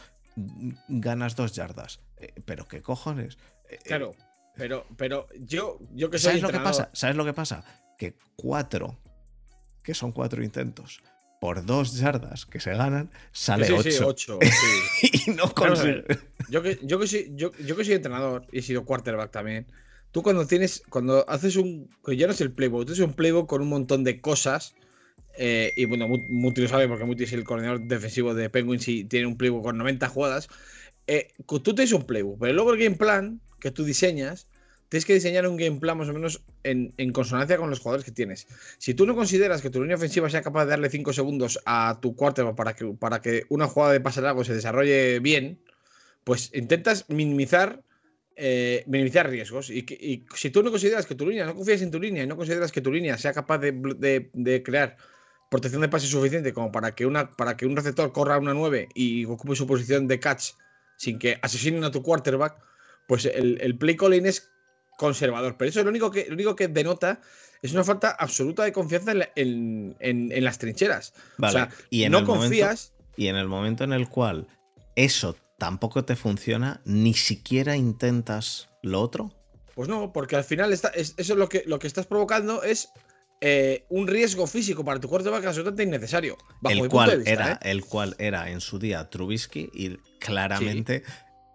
Ganas dos yardas eh, pero qué cojones. Eh, claro, pero, pero yo, yo que soy. ¿Sabes lo que pasa? ¿Sabes lo que pasa? Que cuatro, que son cuatro intentos, por dos yardas que se ganan, sale ocho. y no consigue. Yo que, yo, que soy, yo, yo que soy entrenador y he sido quarterback también. Tú cuando tienes, cuando haces un, que ya no es el playbook, tú haces un playbook con un montón de cosas. Eh, y bueno, Muti lo sabe porque Muti es el coordinador defensivo de Penguins y tiene un playbook con 90 jugadas. Eh, tú tienes un playbook, pero luego el game plan que tú diseñas, tienes que diseñar un game plan más o menos en, consonancia con los jugadores que tienes. Si tú no consideras que tu línea ofensiva sea capaz de darle 5 segundos a tu quarterback para que, para que una jugada de pase largo se desarrolle bien, pues intentas minimizar, eh, minimizar riesgos. Y, si tú no consideras que tu línea, no confías en tu línea y no consideras que tu línea sea capaz de, crear protección de pase suficiente como para que, una, para que un receptor corra una 9 y ocupe su posición de catch sin que asesinen a tu quarterback, pues el, play calling es conservador. Pero eso es lo único que, lo único que denota es una falta absoluta de confianza en, las trincheras. o sea, y no confías. y en el momento en el cual eso tampoco te funciona, ni siquiera intentas lo otro. Pues no, porque al final eso es lo que, lo que estás provocando es eh, un riesgo físico para tu quarterback absolutamente innecesario. el, cual era, ¿eh? el cual era en su día Trubisky y claramente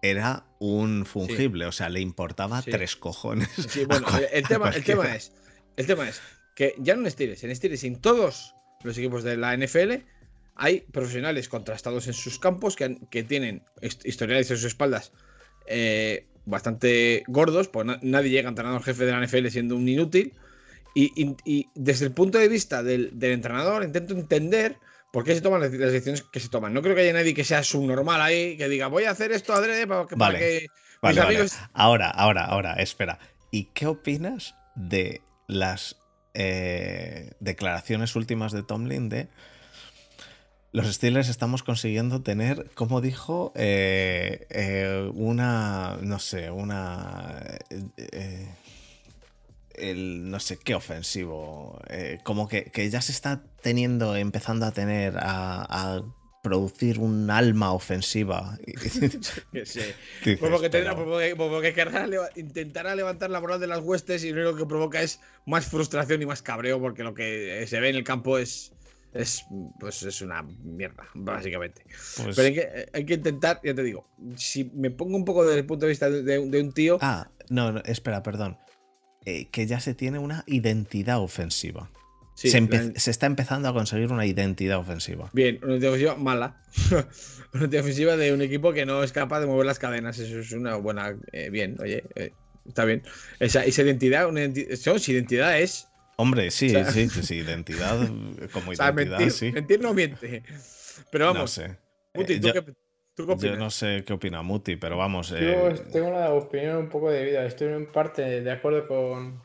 era un fungible, o sea, le importaba tres cojones. Sí, bueno, el, tema, el, tema, es, el tema es que ya no en Steelers, en Steelers, en todos los equipos de la NFL, hay profesionales contrastados en sus campos que, que tienen historiales en sus espaldas eh, bastante gordos, pues nadie llega a entrenador jefe de la NFL siendo un inútil. Y, desde el punto de vista del, entrenador, intento entender por qué se toman las, decisiones que se toman. No creo que haya nadie que sea subnormal ahí, que diga, voy a hacer esto adrede para que, vale. vale, amigos. Ahora, ahora, ahora, espera. ¿Y qué opinas de las eh, declaraciones últimas de Tomlin de los Steelers estamos consiguiendo tener, como dijo, eh, eh, una, no sé, una el no sé qué ofensivo. Eh, como que, ya se está teniendo, empezando a tener, a, producir un alma ofensiva. sí. querrá intentará levantar la moral de las huestes y lo único que provoca es más frustración y más cabreo porque lo que se ve en el campo es, es, pues es una mierda, básicamente. Pues- Pero hay que, hay que intentar, ya te digo, si me pongo un poco desde el punto de vista de, de un tío, Ah, no, no, espera, perdón. Eh, que ya se tiene una identidad ofensiva. sí, se, empe- la- se está empezando a conseguir una identidad ofensiva. bien, una identidad ofensiva mala. una identidad ofensiva de un equipo que no es capaz de mover las cadenas. Eso es una buena. eh, bien, oye, eh, está bien. Esa, esa identidad, una identi- eso, si identidad es. Hombre, sí, O sea- sí, sí, sí, identidad como O sea, identidad, mentir, sí. mentir no miente. Pero No vamos, sé. Muti, ¿tú, yo, qué, tú qué yo no sé qué opina Muti, pero vamos. Yo eh, tengo una opinión un poco de vida. Estoy en parte de acuerdo con,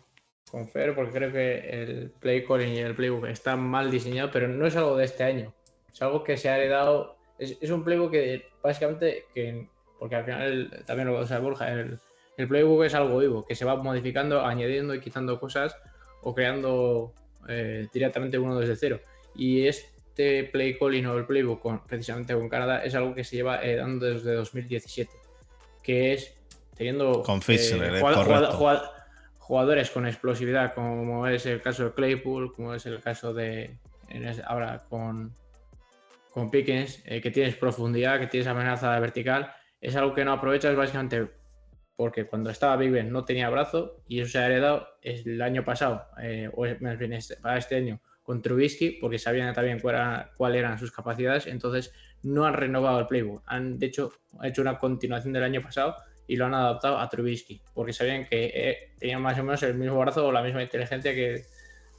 con Fer porque creo que el play calling y el playbook están mal diseñados, pero no es algo de este año. Es algo que se ha heredado. Es, es un playbook que básicamente, que, porque al final también lo sabe Borja, el, el playbook es algo vivo, que se va modificando, añadiendo y quitando cosas o creando eh, directamente uno desde cero. Y este play calling o el playbook con- precisamente con Canadá es algo que se lleva eh, dando desde 2017, que es teniendo Con eh, correcto. jugad- jugadores con explosividad, como es el caso de Claypool, como es el caso de ahora con, con Pickens, eh, que tienes profundidad, que tienes amenaza vertical, es algo que no aprovechas básicamente porque cuando estaba Big Ben no tenía brazo y eso se ha heredado el año pasado, eh, o más bien este- para este año, con Trubisky, porque sabían también cuál cuáles eran sus capacidades, entonces no han renovado el playbook. Han, de hecho, hecho una continuación del año pasado y lo han adaptado a Trubisky, porque sabían que eh, tenían más o menos el mismo brazo o la misma inteligencia que,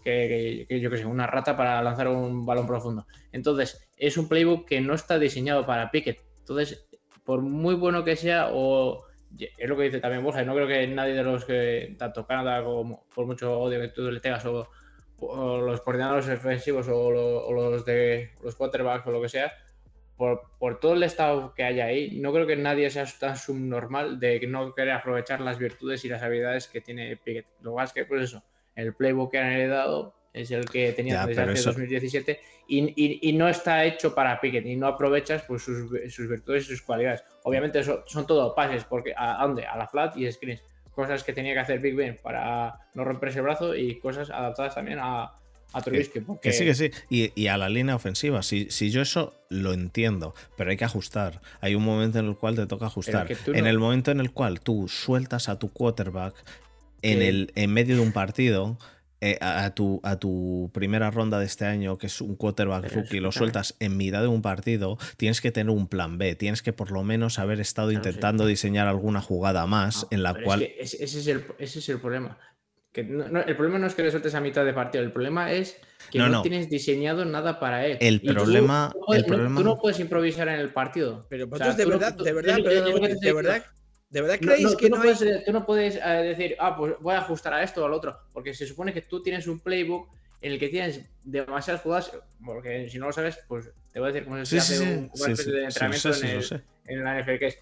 que- que- yo sé, una rata para lanzar un balón profundo. Entonces, es un playbook que no está diseñado para Pickett. Entonces, por muy bueno que sea, o es lo que dice también Borja, no creo que nadie de los que, tanto Canadá como por mucho odio que tú le tengas, o, o los coordinadores ofensivos, o, lo- o los de los quarterbacks, o lo que sea, por, por todo el estado que hay ahí, no creo que nadie sea tan subnormal de no querer aprovechar las virtudes y las habilidades que tiene Pickett. Lo más que, pues eso, el playbook que han heredado es el que tenían Ya, desde hace eso- 2017 y, y- y no está hecho para Pickett y no aprovechas pues, sus, sus virtudes y sus cualidades. Obviamente eso, son todo pases, porque ¿a, a dónde? A la flat y screens. Cosas que tenía que hacer Big Ben para no romperse el brazo y cosas adaptadas también a, a Trubisky. porque- Que sí, que sí. Y, y a la línea ofensiva. Si, si yo eso lo entiendo, pero hay que ajustar. Hay un momento en el cual te toca ajustar. En no- el momento en el cual tú sueltas a tu quarterback en, el, en medio de un partido. Eh, a, a tu, a tu primera ronda de este año, que es un quarterback Pero rookie, lo sueltas en mitad de un partido, tienes que tener un plan B. Tienes que por lo menos haber estado Claro, sí. intentando diseñar alguna jugada más No, en la cual. es que ese, es el, ese es el problema. Que no- no, el problema no es que le sueltes a mitad de partido, el problema es que No, no, no. tienes diseñado nada para él. El tú problema- puedes- el no- problema- tú no puedes improvisar en el partido. Pero O vosotros sea, de tú verdad, tú- de verdad, yo- de verdad, de verdad creéis no, que tú, no no hay. puedes, tú no puedes, eh, decir, ah, pues voy a ajustar a esto o al otro, porque se supone que tú tienes un playbook en el que tienes demasiadas jugadas, porque si no lo sabes, pues te voy a decir cómo se Sí, hace sí, sí. un, una Sí, sí, especie de entrenamiento en, el- en la NFL, que es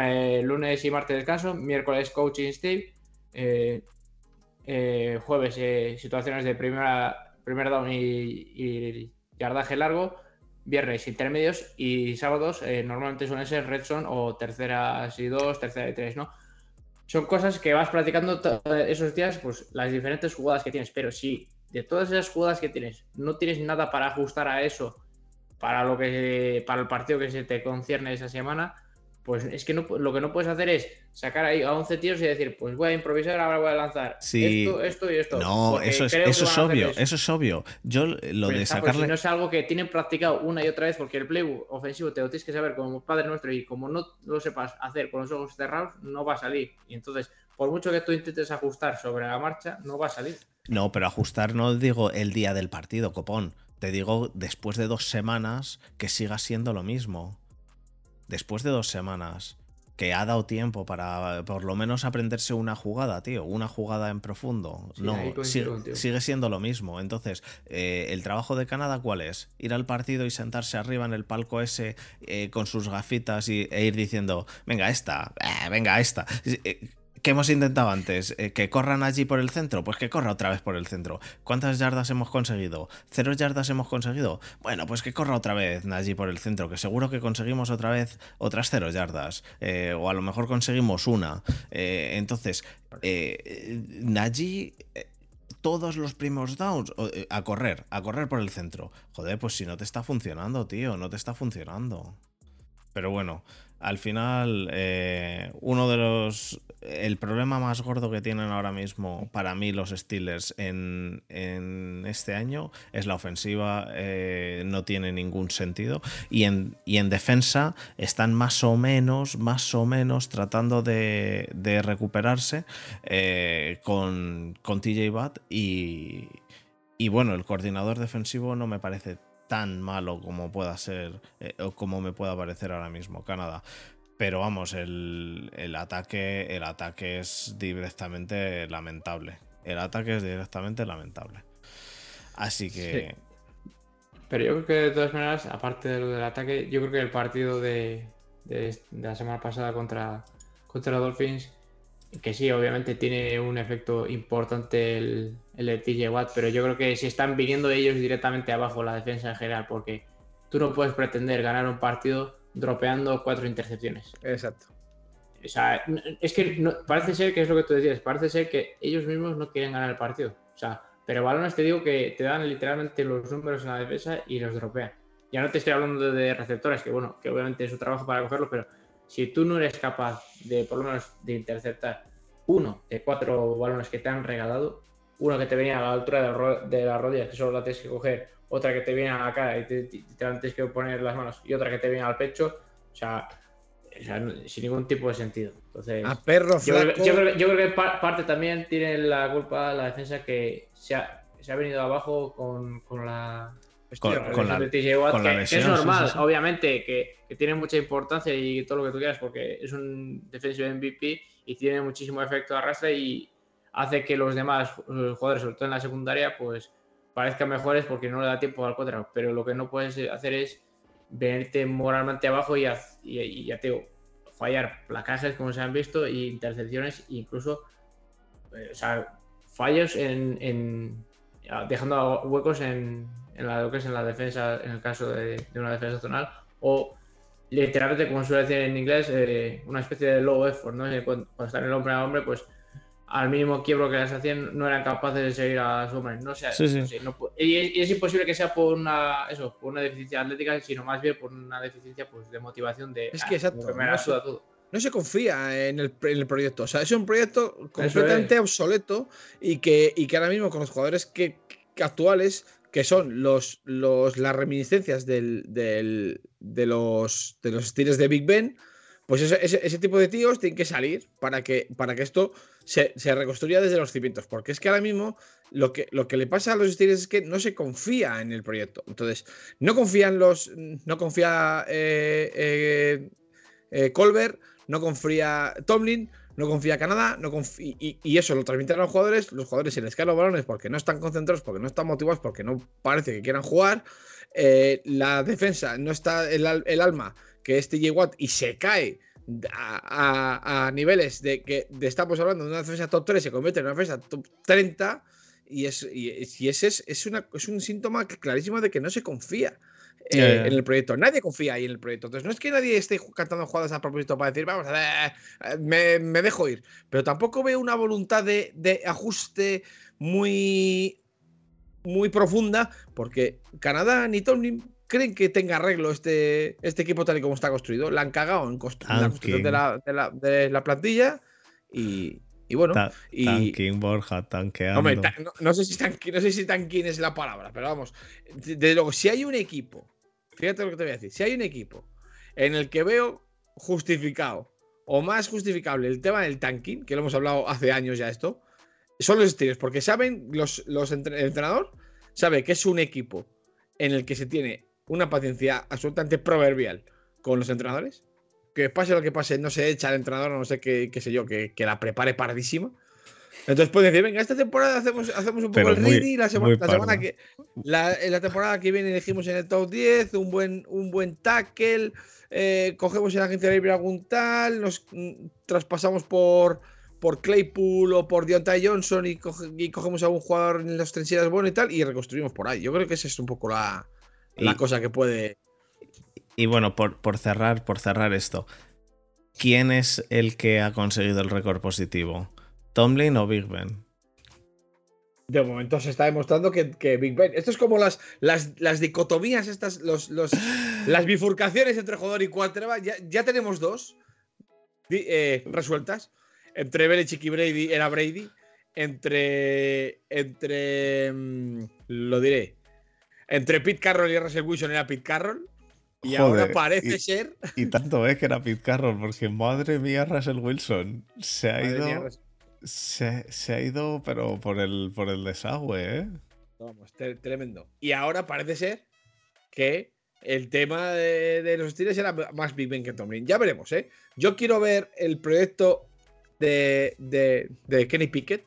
eh, lunes y martes descanso, miércoles coaching state, eh, eh, jueves eh, situaciones de primera, primer down y, y yardaje largo, viernes intermedios y sábados eh, normalmente suelen ser red o terceras y dos, tercera y tres, ¿no? Son cosas que vas practicando to- esos días, pues las diferentes jugadas que tienes, pero si de todas esas jugadas que tienes no tienes nada para ajustar a eso para lo que para el partido que se te concierne esa semana, pues es que no, lo que no puedes hacer es sacar ahí a 11 tíos y decir, pues voy a improvisar, ahora voy a lanzar Sí. esto, esto y esto. No, eso es, eso es obvio, eso. eso es obvio. Yo lo Pero de está, pues, sacarle. si no es algo que tienen practicado una y otra vez, porque el playbook ofensivo te lo tienes que saber como padre nuestro y como no lo sepas hacer con los ojos cerrados, no va a salir. Y entonces, por mucho que tú intentes ajustar sobre la marcha, no va a salir. No, pero ajustar no digo el día del partido, copón. Te digo después de dos semanas que siga siendo lo mismo. Después de dos semanas. Que ha dado tiempo para por lo menos aprenderse una jugada, tío. Una jugada en profundo. Sí, no, sigue, siendo lo mismo. Entonces, eh, ¿el trabajo de Canadá cuál es? Ir al partido y sentarse arriba en el palco ese eh, con sus gafitas y, e ir diciendo, venga, esta, eh, venga, esta. ¿Qué hemos intentado antes? Eh, ¿Que corran allí por el centro? Pues que corra otra vez por el centro. ¿Cuántas yardas hemos conseguido? ¿Cero yardas hemos conseguido? Bueno, pues que corra otra vez allí por el centro, que seguro que conseguimos otra vez otras cero yardas. Eh, o a lo mejor conseguimos una. Eh, entonces, eh, todos los primeros downs a correr, a correr por el centro. Joder, pues si no te está funcionando, tío, no te está funcionando. Pero bueno, al final, eh, uno de los. El problema más gordo que tienen ahora mismo para mí los Steelers en, este año es la ofensiva, eh, no tiene ningún sentido. Y en, en, defensa están más o menos, más o menos tratando de, recuperarse eh, con, con TJ Watt. Y, y bueno, el coordinador defensivo no me parece tan malo como pueda ser eh, o como me pueda parecer ahora mismo Canadá. Pero vamos, el, ataque, el ataque es directamente lamentable. El ataque es directamente lamentable. Así que. Pero yo creo que de todas maneras, aparte de lo del ataque, yo creo que el partido de, de, la semana pasada contra, contra los Dolphins, que sí, obviamente tiene un efecto importante el, el de TJ Watt, pero yo creo que si están viniendo ellos directamente abajo la defensa en general, porque tú no puedes pretender ganar un partido dropeando cuatro intercepciones. Exacto. O sea, es que parece ser que es lo que tú decías, parece ser que ellos mismos no quieren ganar el partido. O sea, pero balones te digo que te dan literalmente los números en la defensa y los dropean. Ya no te estoy hablando de receptores, que bueno, que obviamente es su trabajo para cogerlo, pero si tú no eres capaz de por lo menos de interceptar uno de cuatro balones que te han regalado, uno que te venía a la altura de, las rodillas, que solo la tienes que coger, otra que te viene a la cara y te, tienes que poner las manos, y otra que te viene al pecho, o sea, sin ningún tipo de sentido. Entonces, a perro yo, creo, que parte también tiene la culpa la defensa que se ha, venido abajo con, la con, la, que, es normal, obviamente, que, que, tiene mucha importancia y todo lo que tú quieras, porque es un defensive MVP y tiene muchísimo efecto de arrastre y hace que los demás eh, jugadores, sobre todo en la secundaria, pues parezcan mejores porque no le da tiempo al cuadrado. Pero lo que no puedes hacer es venirte moralmente abajo y, ya te fallar placajes como se han visto y intercepciones incluso eh, o sea, fallos en, dejando huecos en, en la, lo que es en la defensa en el caso de, una defensa zonal o literalmente como suele decir en inglés eh, una especie de low effort ¿no? cuando, están el hombre a hombre pues al mínimo quiebro que les hacían no eran capaces de seguir a su hombre. No sé, y, es, imposible que sea por una, eso, por una deficiencia atlética, sino más bien por una deficiencia pues, de motivación de. Es que exacto. no, se, confía en el, proyecto. O sea, es un proyecto completamente obsoleto y que, y que ahora mismo con los jugadores que, actuales, que son los, los, las reminiscencias del, del, de, los, de los estilos de Big Ben pues ese, tipo de tíos tienen que salir para que, para que esto se, reconstruya desde los cimientos. Porque es que ahora mismo lo que, lo que le pasa a los Steelers es que no se confía en el proyecto. Entonces, no confían los. No confía eh, eh, eh, Colbert, no confía Tomlin, no confía Canadá, no y, y, eso lo transmiten a los jugadores. Los jugadores se les caen los balones porque no están concentrados, porque no están motivados, porque no parece que quieran jugar. la defensa no está el, alma que es TJ Watt y se cae a, niveles de que estamos hablando de una defensa top 3 se convierte en una defensa top 30 y, es, y, ese es, es, un síntoma clarísimo de que no se confía eh, en el proyecto. Nadie confía ahí en el proyecto. Entonces, no es que nadie esté cantando jugadas a propósito para decir, vamos, ver, eh, me, me, dejo ir. Pero tampoco veo una voluntad de, de ajuste muy, muy profunda, porque Canadá ni Tomlin creen que tenga arreglo este, este equipo tal y como está construido. La han cagado en, la construcción de la, plantilla y, bueno. y, tanking, Borja, tanqueando. no, sé si no sé si tanking es la palabra, pero vamos. Desde luego, si hay un equipo, fíjate lo que te voy a decir, si hay un equipo en el que veo justificado o más justificable el tema del tanking, que lo hemos hablado hace años ya esto, son los estilos, porque saben, los, los el entrenador sabe que es un equipo en el que se tiene una paciencia absolutamente proverbial con los entrenadores. Que pase lo que pase, no se echa al entrenador, no sé qué, qué sé yo, que, la prepare paradísima. Entonces pueden decir, venga, esta temporada hacemos, hacemos un poco el ready, la, semana que la, la, temporada que viene elegimos en el top 10 un buen, un buen tackle, eh, cogemos en la agencia libre algún tal, nos mm, traspasamos por, por Claypool o por Deontay Johnson y, cogemos a un jugador en las trincheras bueno y tal, y reconstruimos por ahí. Yo creo que esa es un poco la, la cosa que puede. Y bueno, por, por, cerrar, por cerrar esto. ¿Quién es el que ha conseguido el récord positivo? ¿Tomlin o Big Ben? de momento se está demostrando que, Big Ben. Esto es como las, las, dicotomías, estas, los, las bifurcaciones entre jugador y quarterback. Ya, ya tenemos dos eh, resueltas. Entre Belichick y Brady era Brady. Entre. Entre. Mm, lo diré. Entre Pete Carroll y Russell Wilson era Pete Carroll. Y ahora parece ser. Y tanto es que era Pete Carroll, porque madre mía, Russell Wilson se ha ido. Se, ha ido, pero por el, por el desagüe, ¿eh? Vamos, tremendo. Y ahora parece ser que el tema de, los estilos era más Big Ben que Tomlin. Ya veremos, ¿eh? Yo quiero ver el proyecto de, de, Kenny Pickett.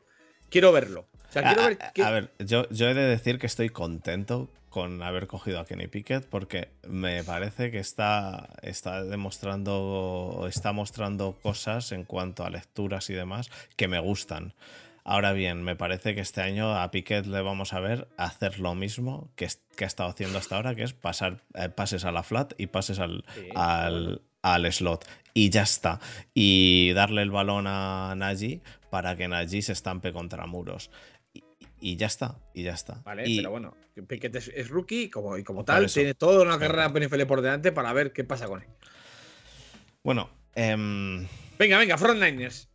Quiero verlo. a, ver, yo, yo he de decir que estoy contento con haber cogido a Kenny Pickett porque me parece que está, está demostrando, está mostrando cosas en cuanto a lecturas y demás que me gustan. Ahora bien, me parece que este año a Piquet le vamos a ver hacer lo mismo que, que ha estado haciendo hasta ahora, que es pasar eh, pases a la flat y pases al, al, slot. Y ya está. Y darle el balón a Najee para que Najee se estampe contra muros. Y, ya está, y ya está. Vale, pero bueno, Piquet es, rookie como, y como tal tiene toda una carrera NFL por delante para ver qué pasa con él. Bueno, em, venga, venga, Frontliners.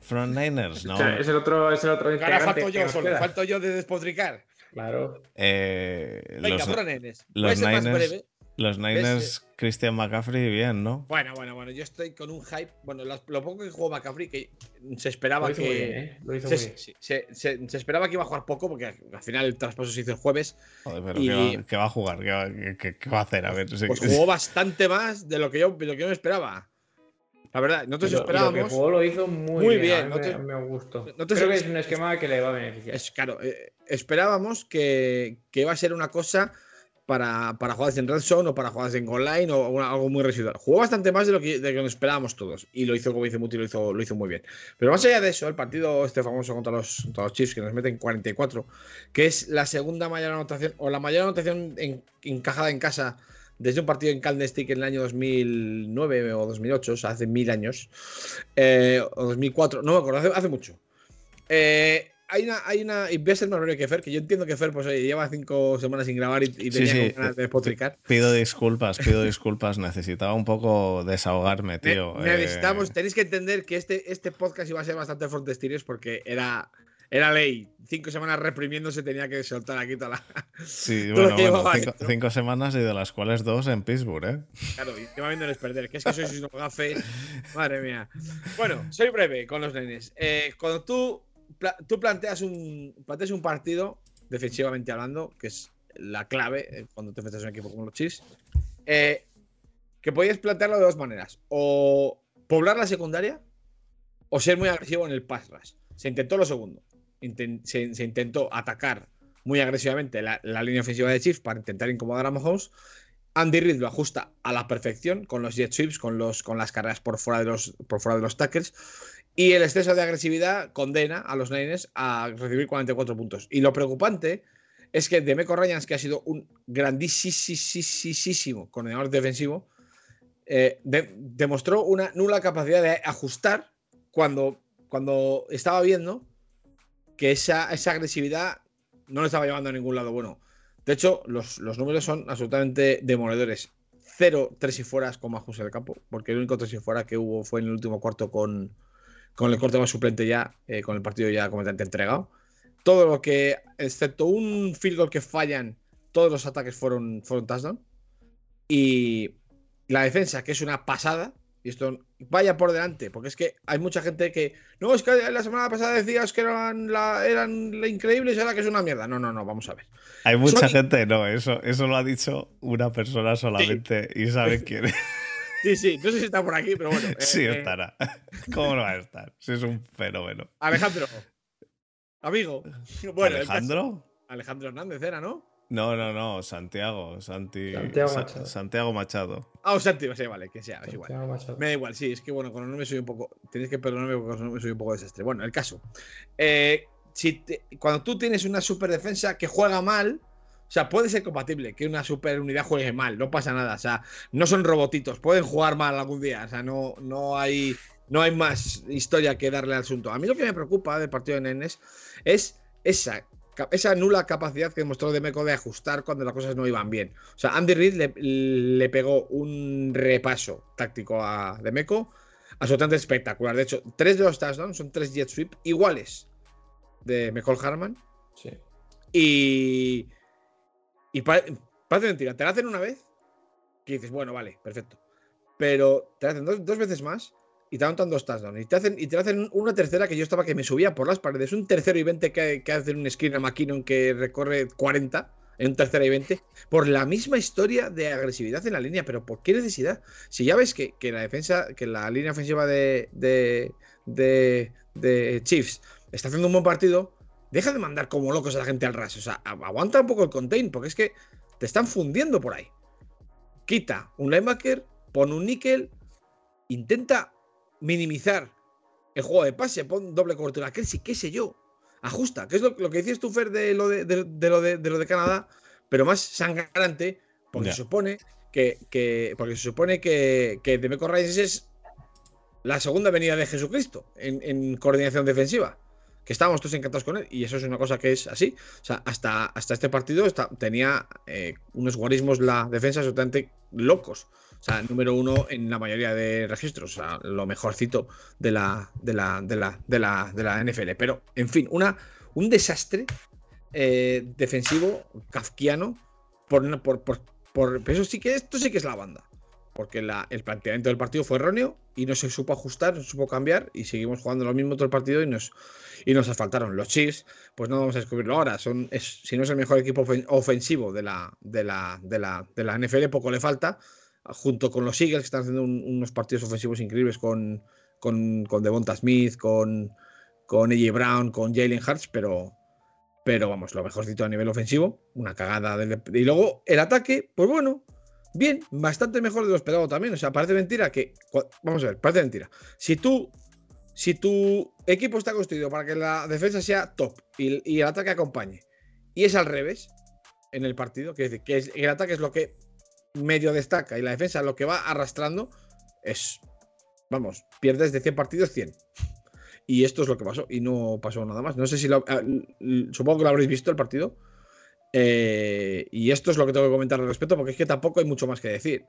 Frontliners, ¿no? es el otro, es el otro Ahora falto yo solo, falto yo de despotricar. Claro. Eh, Venga, los, Frontliners. Los Niners, los Niners, Christian McCaffrey, bien, ¿no? Bueno, bueno, bueno, yo estoy con un hype. Bueno, lo poco que jugó McCaffrey, que se esperaba que. ¿eh? Lo hizo se, se, se, esperaba que iba a jugar poco, porque al final el traspaso se hizo el jueves. Joder, pero y... ¿qué, va, a jugar? ¿Qué va, a hacer? A ver, pues jugó bastante más de lo que yo, de lo que yo me esperaba. La verdad, nosotros esperábamos. Lo que jugó lo hizo muy, bien. me, gustó. Creo que es un esquema que le va a beneficiar. Es, claro, eh, esperábamos que, que iba a ser una cosa para, para jugadas en red zone o para jugadas en online o algo muy residual. Jugó bastante más de lo que, de nos esperábamos todos y lo hizo, como dice Muti, lo hizo, lo hizo muy bien. Pero más allá de eso, el partido este famoso contra los, contra los Chiefs que nos meten 44, que es la segunda mayor anotación o la mayor anotación encajada en casa desde un partido en Candlestick en el año 2009 o 2008, o sea, hace mil años, eh, o 2004, no me acuerdo, hace, hace mucho. Eh, hay una, hay una, y voy a ser más que Fer, que yo entiendo que Fer pues, lleva cinco semanas sin grabar y, tenía ganas de despotricar. Pido disculpas, pido disculpas, necesitaba un poco desahogarme, tío. necesitamos, eh. tenéis que entender que este, este podcast iba a ser bastante frontestirios porque era, era ley. Cinco semanas reprimiéndose tenía que soltar aquí toda la. Sí, bueno, cinco, semanas y de las cuales dos en Pittsburgh, ¿eh? Claro, y va viéndoles perder. Que es que sois unos gafes. Madre mía. Bueno, soy breve con los nenes. Eh, cuando tú tú planteas un, planteas un partido, defensivamente hablando, que es la clave eh, cuando te enfrentas a un equipo como los Chiefs, eh, que podías plantearlo de dos maneras. O poblar la secundaria o ser muy agresivo en el pass rush. Se intentó lo segundo. se, intentó atacar muy agresivamente la, línea ofensiva de Chiefs para intentar incomodar a Mahomes. Andy Reid lo ajusta a la perfección con los jet sweeps, con, los, con las carreras por fuera de los, por fuera de los tackles. Y el exceso de agresividad condena a los Niners a recibir 44 puntos. Y lo preocupante es que Demeco Ryans, que ha sido un grandísimo coordinador defensivo, eh, demostró una nula capacidad de ajustar cuando, cuando estaba viendo que esa, esa agresividad no le estaba llevando a ningún lado bueno. De hecho, los, números son absolutamente demoledores. Cero tres y fueras con Majus en el campo, porque el único tres y fuera que hubo fue en el último cuarto con, con el corte más suplente ya, eh, con el partido ya completamente entregado. Todo lo que, excepto un field goal que fallan, todos los ataques fueron, fueron touchdown. Y la defensa, que es una pasada, y esto vaya por delante, porque es que hay mucha gente que. No, es que la semana pasada decías que eran, la, eran increíbles y ahora que es una mierda. No, no, no, vamos a ver. Hay mucha gente, no, eso, eso lo ha dicho una persona solamente y sabe quién es. Sí, sí, no sé si está por aquí, pero bueno. sí, eh, estará. ¿Cómo no va a estar? Si es un fenómeno. Alejandro. Amigo. Bueno, ¿Alejandro? Alejandro Hernández era, ¿no? No, no, no, Santiago. Santi... Santiago Machado. Sí, Machado. Ah, o Santiago, sí, vale, que sea, es igual. Me da igual, sí, es que bueno, con los nombres soy un poco. Tenéis que perdonarme porque con los nombres soy un poco desastre. Bueno, el caso. Eh, si cuando tú tienes una super defensa que juega mal, o sea, puede ser compatible que una super unidad juegue mal, no pasa nada. O sea, no son robotitos, pueden jugar mal algún día. O sea, no, no, hay, no hay más historia que darle al asunto. A mí lo que me preocupa del partido de Nenes es esa, esa nula capacidad que demostró Demeco de ajustar cuando las cosas no iban bien. O sea, Andy Reid le, le pegó un repaso táctico a Demeco absolutamente espectacular. De hecho, tres de los touchdowns son tres jet sweep iguales de Michael Harman. Sí. Y. Y parece mentira. Te la hacen una vez que dices, bueno, vale, perfecto. Pero te la hacen dos, veces más y te anotan dos touchdowns. Y te, hacen, y te hacen una tercera que yo estaba que me subía por las paredes. Un tercero y 20 que, que hacen un screen a McKinnon que recorre 40 en un tercera y 20 por la misma historia de agresividad en la línea. Pero ¿por qué necesidad? Si ya ves que, la defensa, que la línea ofensiva de, de, de, de Chiefs está haciendo un buen partido, Deja de mandar como locos a la gente al ras. O sea, aguanta un poco el contain, porque es que te están fundiendo por ahí. Quita un linebacker, pon un níquel, intenta minimizar el juego de pase, pon doble cobertura. ¿Qué, qué sé yo? Ajusta, que es lo, que decías tú, Fer, de lo de, lo de, lo de Canadá, pero más sangrante, porque se supone que, porque se supone que, que Demeco es la segunda venida de Jesucristo en coordinación defensiva que estábamos todos encantados con él. Y eso es una cosa que es así. O sea, hasta, hasta este partido tenía eh, unos guarismos la defensa absolutamente locos. O sea, número uno en la mayoría de registros. O sea, lo mejorcito de la, de la, de la, de la, de la NFL. Pero, en fin, una, un desastre eh, defensivo kafkiano. Por, por, por, por, eso sí que esto sí que es la banda porque el planteamiento del partido fue erróneo y no se supo ajustar, no se supo cambiar y seguimos jugando lo mismo todo el partido y nos, y nos asfaltaron. Los Chiefs, pues no vamos a descubrirlo ahora, son, si no es el mejor equipo ofensivo de la, de, la, de, la, de la NFL, poco le falta, junto con los Eagles que están haciendo unos partidos ofensivos increíbles con, con, Devonta Smith, con, con AJ Brown, con Jalen Hurts, pero, pero vamos, lo mejorcito a nivel ofensivo, una cagada. y luego el ataque, pues bueno, bien, bastante mejor de lo esperado también. O sea, parece mentira que. Vamos a ver, parece mentira. Si tú. Si tu equipo está construido para que la defensa sea top y, el ataque acompañe, y es al revés en el partido, que, decir, que el ataque es lo que medio destaca y la defensa lo que va arrastrando, es. Vamos, pierdes de 100 partidos 100. Y esto es lo que pasó, y no pasó nada más. No sé si lo. Eh, supongo que lo habréis visto el partido. Eh, y esto es lo que tengo que comentar al respecto, porque es que tampoco hay mucho más que decir.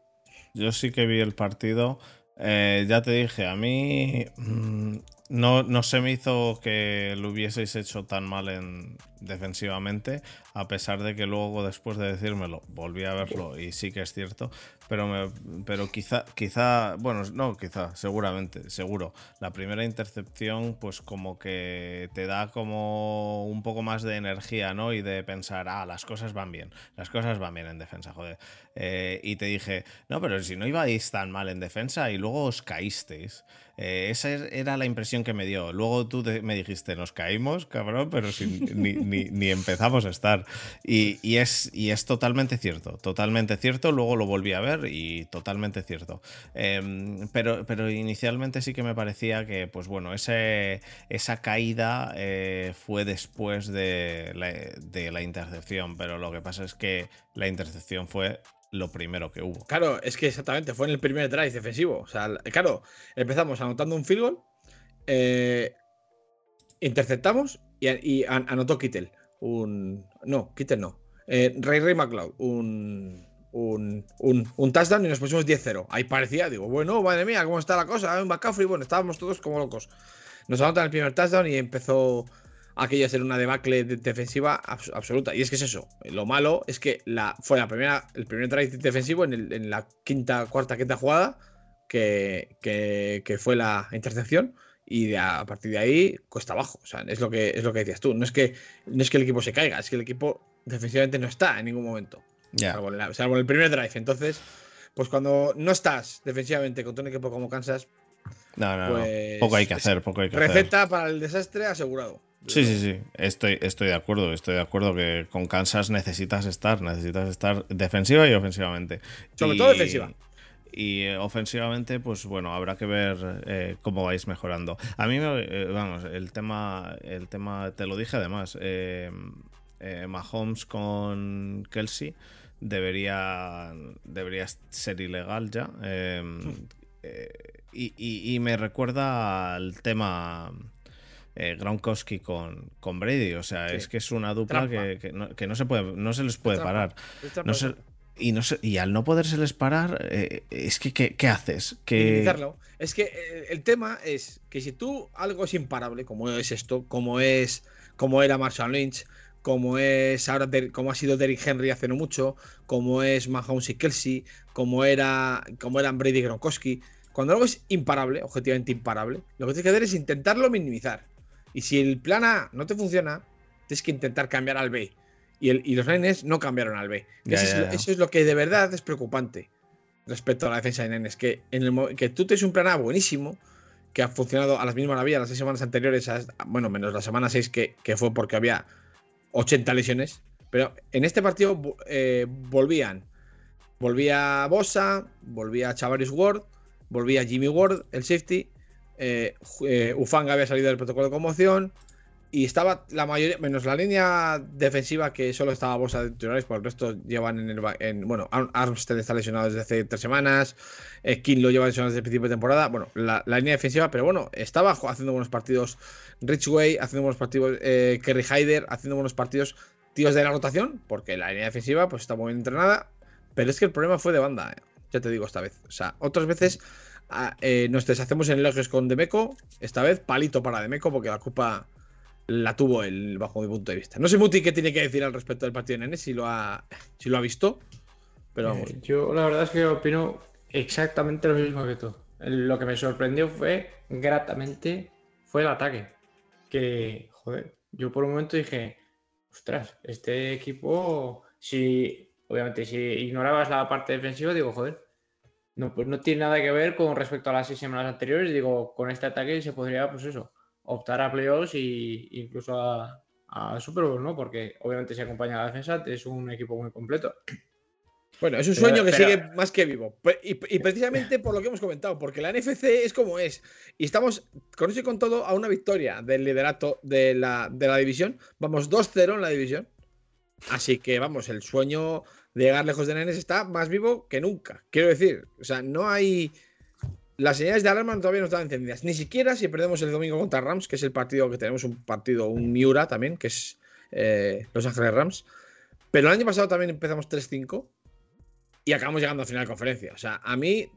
Yo sí que vi el partido. Eh, ya te dije, a mí mm, no, no, se me hizo que lo hubieseis hecho tan mal en, defensivamente, a pesar de que luego, después de decírmelo, volví a verlo y sí que es cierto, pero, me, pero quizá, quizá, bueno, no, quizá, seguramente, seguro. La primera intercepción, pues como que te da como un poco más de energía, ¿no? Y de pensar, ah, las cosas van bien, las cosas van bien en defensa, joder. Eh, y te dije, no, pero si no ibais tan mal en defensa y luego os caísteis. Eh, esa era la impresión que me dio. Luego tú me dijiste, nos caímos, cabrón, pero sin, ni, ni, empezamos a estar. Y, es, y es totalmente cierto, totalmente cierto. Luego lo volví a ver y totalmente cierto. Em, pero, pero inicialmente sí que me parecía que, pues bueno, ese, esa caída eh, fue después de la, intercepción, pero lo que pasa es que la intercepción fue lo primero que hubo. Claro, es que exactamente fue en el primer drive defensivo. O sea, claro, empezamos anotando un field goal, eh, interceptamos y, anotó Kittel. Un. No, Kittel no. Eh, Ray Ray McLeod. Un, un, un, touchdown y nos pusimos 10-0. Ahí parecía, digo, bueno, madre mía, ¿cómo está la cosa? Un McCaffrey, bueno, estábamos todos como locos. Nos anotan el primer touchdown y empezó aquello a ser una debacle defensiva absoluta. Y es que es eso. Lo malo es que la, fue la primera, el primer drive defensivo en, la quinta, cuarta, quinta jugada que, que fue la intercepción y a partir de ahí cuesta abajo. O sea, es lo que, es lo que decías tú. No es, que, no es que el equipo se caiga, es que el equipo defensivamente no está en ningún momento. ya Salvo, en el primer drive. Entonces, pues cuando no estás defensivamente con un equipo como Kansas. No, no, pues, Poco hay que hacer, poco hay que receta para el desastre asegurado. Sí, sí, sí. Estoy, estoy de acuerdo. Estoy de acuerdo que con Kansas necesitas estar, necesitas estar defensiva y ofensivamente. Sobre todo defensiva. Y eh, ofensivamente, pues bueno, habrá que ver eh, cómo vais mejorando. A mí, eh, vamos, el tema, el tema, te lo dije además, Mahomes con Kelsey debería, debería ser ilegal ya. Em, y, y, me recuerda al tema eh, Gronkowski con, con Brady. O sea, es que es una dupla que, no, se puede, no se les puede parar. No y, al no podérseles parar, eh, es que ¿qué, haces? Que... Es que eh, el tema es que si tú algo es imparable, como es esto, como es como era Marshall Lynch, como es ahora como ha sido Derrick Henry hace no mucho, como es Mahomes y Kelsey, como era como eran Brady y Gronkowski. Cuando algo es imparable, objetivamente imparable, lo que tienes que hacer es intentarlo minimizar. Y si el plan A no te funciona, tienes que intentar cambiar al B. Y, los Nenes no cambiaron al B. eso, Es, lo que de verdad es preocupante respecto a la defensa de Nenes. Que, en el, que tú tienes un plan A buenísimo, que ha funcionado a las mismas maravillas las seis semanas anteriores, bueno, menos la semana 6 que, fue porque había 80 lesiones. Pero en este partido eh, volvían. Volvía Bosa, volvía Chavaris Ward, volvía Jimmy Ward, el safety. Eh, eh, Ufanga había salido del protocolo de conmoción y estaba la mayoría, menos la línea defensiva que solo estaba bolsa de titulares, por el resto llevan en el. En, bueno, Armstead está lesionado desde hace tres semanas, eh, King lo lleva lesionado desde el principio de temporada. Bueno, la, línea defensiva, pero bueno, estaba haciendo buenos partidos Richway, haciendo buenos partidos eh, Kerry Hyder, haciendo buenos partidos tíos de la rotación, porque la línea defensiva pues está muy bien entrenada, pero es que el problema fue de banda, eh, ya te digo esta vez. O sea, otras veces. Ah, eh, nos deshacemos en elogios con Demeco. Esta vez palito para Demeco porque la culpa la tuvo él, bajo mi punto de vista. No sé, Muti, qué tiene que decir al respecto del partido de Nene, si lo ha, si lo ha visto. Pero vamos. Eh, yo la verdad es que opino exactamente lo mismo que tú. Lo que me sorprendió fue, gratamente, fue el ataque. Que, joder, yo por un momento dije, ostras, este equipo, si, obviamente, si ignorabas la parte defensiva, digo, joder, no, pues no tiene nada que ver con respecto a las seis semanas anteriores. Digo, con este ataque se podría, pues eso, optar a playoffs e incluso a, a Super Bowl, ¿no? Porque obviamente se acompaña a la defensa, es un equipo muy completo. Bueno, es un sueño que sigue más que vivo. Y, precisamente por lo que hemos comentado, porque la NFC es como es. Y estamos, con eso y con todo, a una victoria del liderato de la, de la división. Vamos 2-0 en la división. Así que vamos, el sueño de llegar lejos de Nenes está más vivo que nunca. Quiero decir, o sea, no hay las señales de alarma todavía no están encendidas. Ni siquiera si perdemos el domingo contra Rams, que es el partido que tenemos, un partido, un Miura también, que es eh, Los Ángeles Rams. Pero el año pasado también empezamos 3-5 y acabamos llegando a final de conferencia. O sea, a mí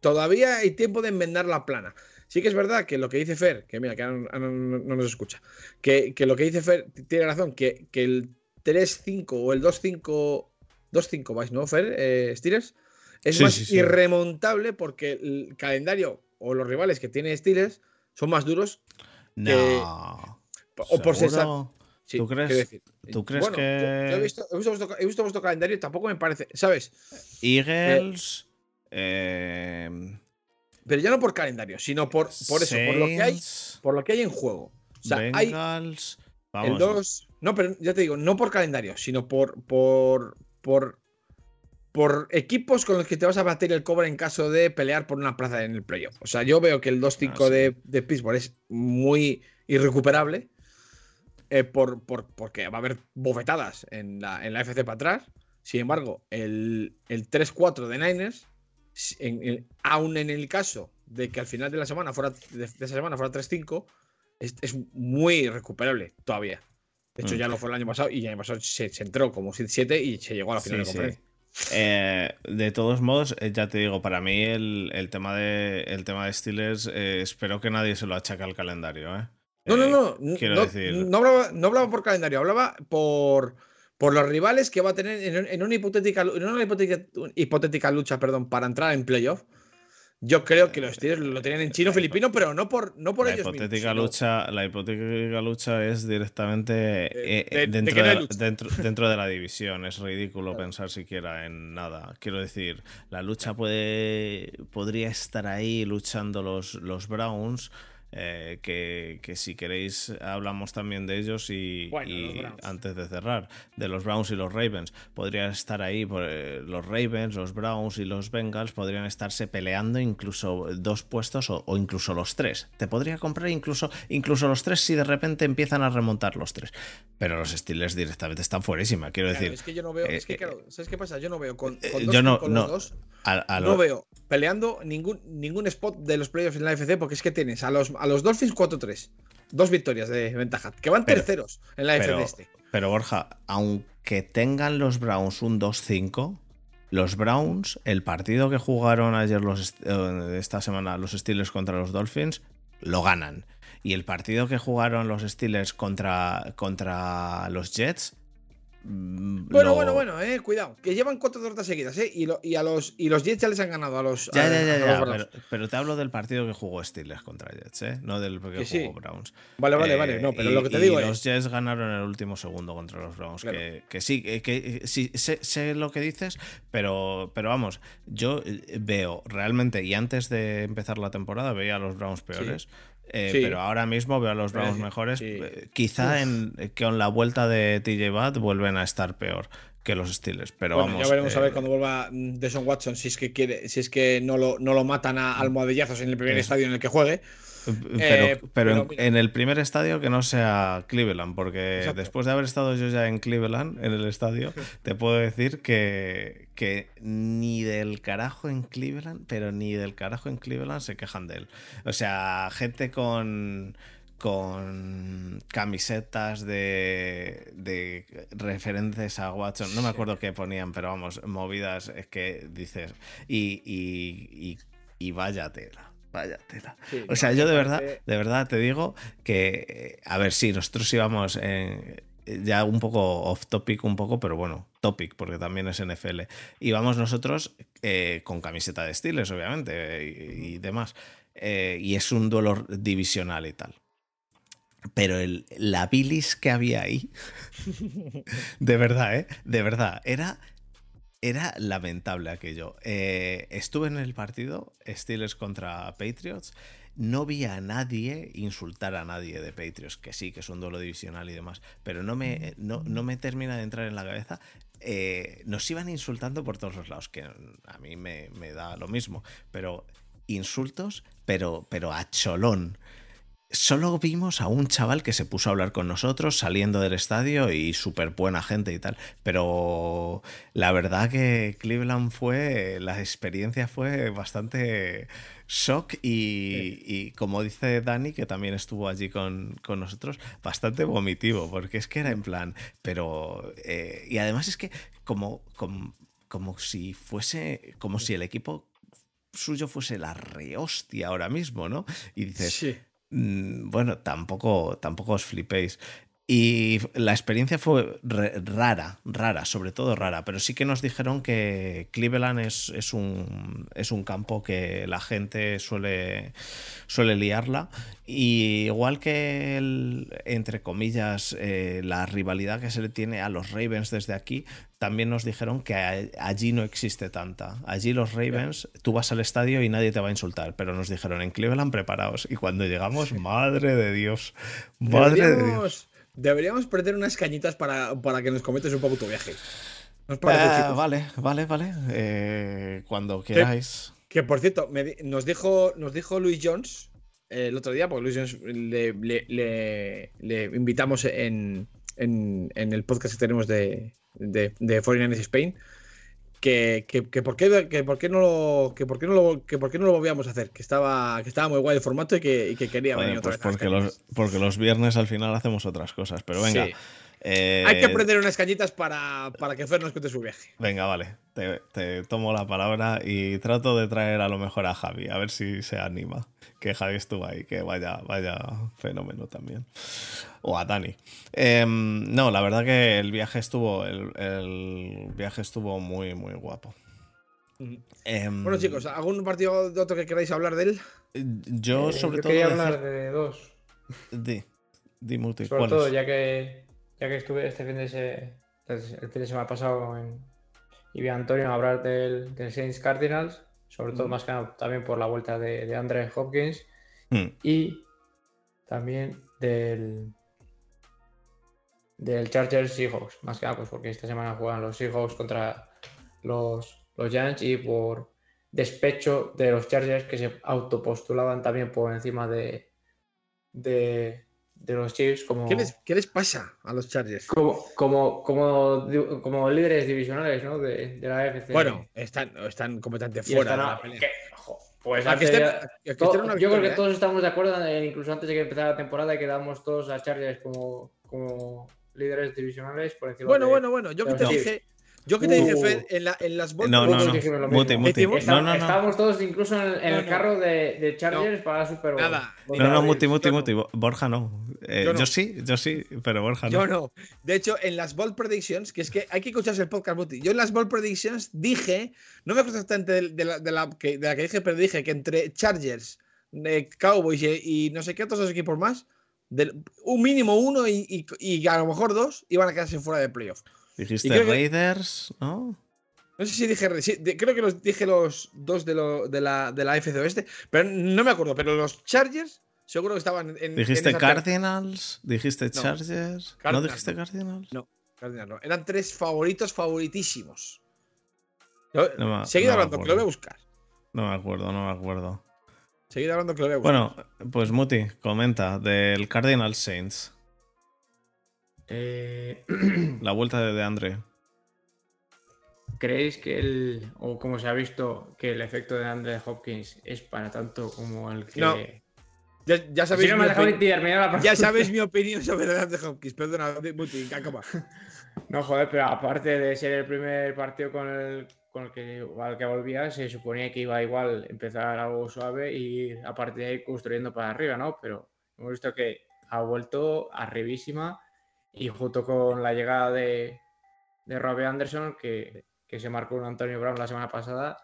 todavía hay tiempo de enmendar la plana. Sí que es verdad que lo que dice Fer, que mira, que no, nos escucha, que, lo que dice Fer tiene razón, que, el 3-5 o el 2-5, 2-5 vais, ¿no, Fer? Eh, es más irremontable porque el calendario o los rivales que tiene Steelers son más duros. No. o por ser. ¿Tú crees, ¿tú crees que.? Yo, he, visto, he, visto vuestro, calendario y tampoco me parece. ¿Sabes? Eagles. Eh, pero ya no por calendario, sino por, por eso, por lo que hay, por lo que hay en juego. O sea, Bengals, hay el 2. No, pero ya te digo, no por calendario, sino por, por, por por equipos con los que te vas a bater el cobre en caso de pelear por una plaza en el playoff. O sea, yo veo que el 2-5 ah, de, de, Pittsburgh es muy irrecuperable eh, por, porque va a haber bofetadas en la, en la FC para atrás. Sin embargo, el, el 3-4 de Niners, aún en el caso de que al final de la semana fuera de, esa semana fuera 3-5, es, muy recuperable todavía. De hecho, mm. ya lo fue el año pasado y el año pasado se, entró como 7-7 y se llegó a la final de conferencia. Eh, de todos modos, eh, ya te digo, para mí el, tema, de, el tema de Steelers, eh, espero que nadie se lo achaque al calendario. No, no, no. Quiero no, decir. No hablaba, por calendario, hablaba por, por los rivales que va a tener en, una, hipotética, en una hipotética, hipotética lucha perdón, para entrar en playoff. Yo creo que los Steelers lo tenían en chino filipino, pero no por, no por la ellos hipotética lucha, La hipotética lucha es directamente eh, eh, dentro, de, dentro, de la división. Es ridículo pensar siquiera en nada. Quiero decir, la lucha puede podría estar ahí luchando los, los Browns eh, que, si queréis hablamos también de ellos y, antes de cerrar, de los Browns y los Ravens. Podrían estar ahí eh, los Ravens, los Browns y los Bengals, podrían estarse peleando incluso dos puestos o, incluso los tres. Te podría comprar incluso, incluso los tres si de repente empiezan a remontar los tres. Pero los Steelers directamente están fuerísima, quiero decir. Es que yo no veo, es que eh, claro, ¿sabes qué pasa? Yo no veo con, yo no, no, dos, no veo peleando ningún, ningún spot de los playoffs en la FC porque es que tienes a los, a los Dolphins 4-3, Dos victorias de ventaja. Que van terceros en la pero, este. Pero Borja, aunque tengan los Browns un 2-5, los Browns, el partido que jugaron ayer los, eh, esta semana los Steelers contra los Dolphins, lo ganan. Y el partido que jugaron los Steelers contra, contra los Jets, Mm, bueno, bueno, bueno, eh, cuidado. Que llevan cuatro derrotas seguidas, eh. Y, a los, y los Jets ya les han ganado a los. Ya, ya, ya, pero, te hablo del partido que jugó Steelers contra Jets, eh. No del que, jugó Browns. Vale, vale, vale. No, pero lo que te digo Los Jets ganaron el último segundo contra los Browns. Que, que, sí, que, sí, sé, lo que dices, pero, pero vamos, yo eh, veo realmente, y antes de empezar la temporada, veía a los Browns peores. Eh, pero ahora mismo veo a los Browns mejores. Eh, quizá en, que con la vuelta de TJ Watt vuelven a estar peor que los Steelers. Pero vamos. Ya veremos a ver eh, cuando vuelva Deson Watson si es que quiere, si es que no lo, no lo matan a almohadillazos en el primer estadio en el que juegue. Eh, pero, en, el primer estadio que no sea Cleveland, porque después de haber estado yo ya en Cleveland, en el estadio, te puedo decir que, que ni del carajo en Cleveland, pero ni del carajo en Cleveland se quejan de él. O sea, gente con con camisetas de, de referentes a Watson. No me acuerdo qué ponían, pero vamos, movidas es que dices. Y, y, y, y vaya tela. Vaya tela. o sea, yo de verdad, de verdad te digo que, a ver, sí, nosotros íbamos ya un poco off topic, un poco, pero bueno, topic, porque también es NFL. Íbamos nosotros eh, con camiseta de estiles, obviamente, y, demás. Eh, y es un dolor divisional y tal. Pero el, la bilis que había ahí, de verdad, ¿eh? De verdad, era era lamentable aquello. Eh, estuve en el partido Steelers contra Patriots. No vi a nadie insultar a nadie de Patriots, que sí, que es un duelo divisional y demás, pero no me, no, me termina de entrar en la cabeza. Eh, nos iban insultando por todos los lados, que a mí me, me da lo mismo, pero insultos, pero, pero a cholón solo vimos a un chaval que se puso a hablar con nosotros saliendo del estadio y súper buena gente y tal. Pero la verdad que Cleveland fue, la experiencia fue bastante shock y, como dice Dani, que también estuvo allí con, nosotros, bastante vomitivo, porque es que era en plan, pero... Eh, y además es que como, como, como si fuese, como si el equipo suyo fuese la rehostia ahora mismo, ¿no? Y dices, sí. Mm, bueno, tampoco, tampoco os flipéis. Y la experiencia fue rara, rara, sobre todo rara, pero sí que nos dijeron que Cleveland es, es, un, es un campo que la gente suele, suele liarla. Y igual que, entre comillas, eh, la rivalidad que se le tiene a los Ravens desde aquí, también nos dijeron que allí no existe tanta. Allí los Ravens, tú vas al estadio y nadie te va a insultar, pero nos dijeron en Cleveland preparados. Y cuando llegamos, madre de Dios, madre de Dios Deberíamos perder unas cañitas para, que nos comentes un poco tu viaje. Eh, vale, vale, vale. Eh, cuando queráis. Que, por cierto, nos, dijo, nos dijo Luis Jones eh, el otro día, porque Luis Jones le, invitamos en, el podcast que tenemos de, de, de Foreign Spain que, que, por qué, que por qué no lo que por qué no lo que por qué no lo volvíamos a hacer que estaba que estaba muy guay el formato y que, y que quería venir otra pues Porque los, porque los viernes al final hacemos otras cosas, pero venga. Hay que eh, aprender unas cañitas para, para que Fer nos cuente su viaje. Venga, vale. Te, tomo la palabra y trato de traer a lo mejor a Javi, a ver si se anima. Que Javi estuvo ahí, que vaya, vaya fenómeno también. O a Dani. Em, no, la verdad que el viaje estuvo. El, viaje estuvo muy, muy guapo. Em, bueno, chicos, ¿algún partido de otro que queráis hablar de él? Yo, eh, sobre todo. Quería hablar de dos. Di, di multi. Sobre todo, ya que ya que estuve este fin de el fin de semana pasado en, y vi a Antonio hablar del, Saints Cardinals, sobre todo más que nada también por la vuelta de, de Andre Hopkins mm. y también del del Chargers Seahawks, más que nada pues porque esta semana juegan los Seahawks contra los, los Giants y por despecho de los Chargers que se autopostulaban también por encima de, de, de los Chiefs como... ¿Qué les, pasa a los Chargers? Como, como, como, como líderes divisionales ¿no? de, la AFC. Bueno, están, están completamente fuera de la pelea. Pues que yo creo que ¿eh? todos estamos de acuerdo, en- incluso antes de que empezara la temporada, y que damos todos a Chargers como, como líderes divisionales por encima Bueno, de- bueno, bueno. Yo que te dije. Yo que te dije, Uh. Fer, en, la- en las ball No, no, no. dijimos lo mismo. Muti, muti. Decimos- Está- No, no, no. Estábamos todos incluso en, el- en No, el no. carro de, de Chargers para Super Bowl. Nada. No, no, Muti, Muti, no. Muti. Borja no. Eh, Yo yo, no. sí, yo sí, pero Borja no. Yo no. De hecho, en las Bold Predictions, que es que hay que escucharse el podcast, Buti. Yo en las Bold Predictions dije, no me acuerdo exactamente de, de la, de la que, de la que dije, pero dije que entre Chargers, eh, Cowboys y, y no sé qué otros dos equipos más, del- un mínimo uno y, y- y a lo mejor dos iban a quedarse fuera de playoff. Dijiste que- Raiders, ¿no? No sé si dije, sí, de- creo que los dije los dos de, lo- de, la, de la FC Oeste, pero no me acuerdo. Pero los Chargers seguro que estaban en. en Dijiste Cardinals, dijiste No. Chargers. ¿No Cardinals dijiste no. Cardinals? No. Cardinals no. Eran tres favoritos favoritísimos. Yo- No me- Seguid no me hablando, que lo voy a buscar. No me acuerdo, no me acuerdo. Seguid hablando, que lo voy a buscar. Bueno, pues Muti, comenta del Cardinal Saints. Eh, La vuelta de DeAndre. ¿Creéis que el, o como se ha visto, que el efecto de Andre Hopkins es para tanto como el que. No. ya, ya Si sabéis no mi ya sabéis opinión sobre Dante Hopkins. Perdona, Muti, acaba. No, joder, pero aparte de ser el primer partido con el, con el que, al que volvía, se suponía que iba igual empezar algo suave y a partir de ahí construyendo para arriba, ¿no? Pero hemos visto que ha vuelto arribísima y junto con la llegada de, de Robbie Anderson, que, que se marcó un Antonio Brown la semana pasada,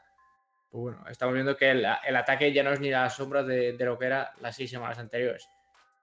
pues bueno, estamos viendo que el, el ataque ya no es ni la sombra de, de lo que era las seis semanas anteriores.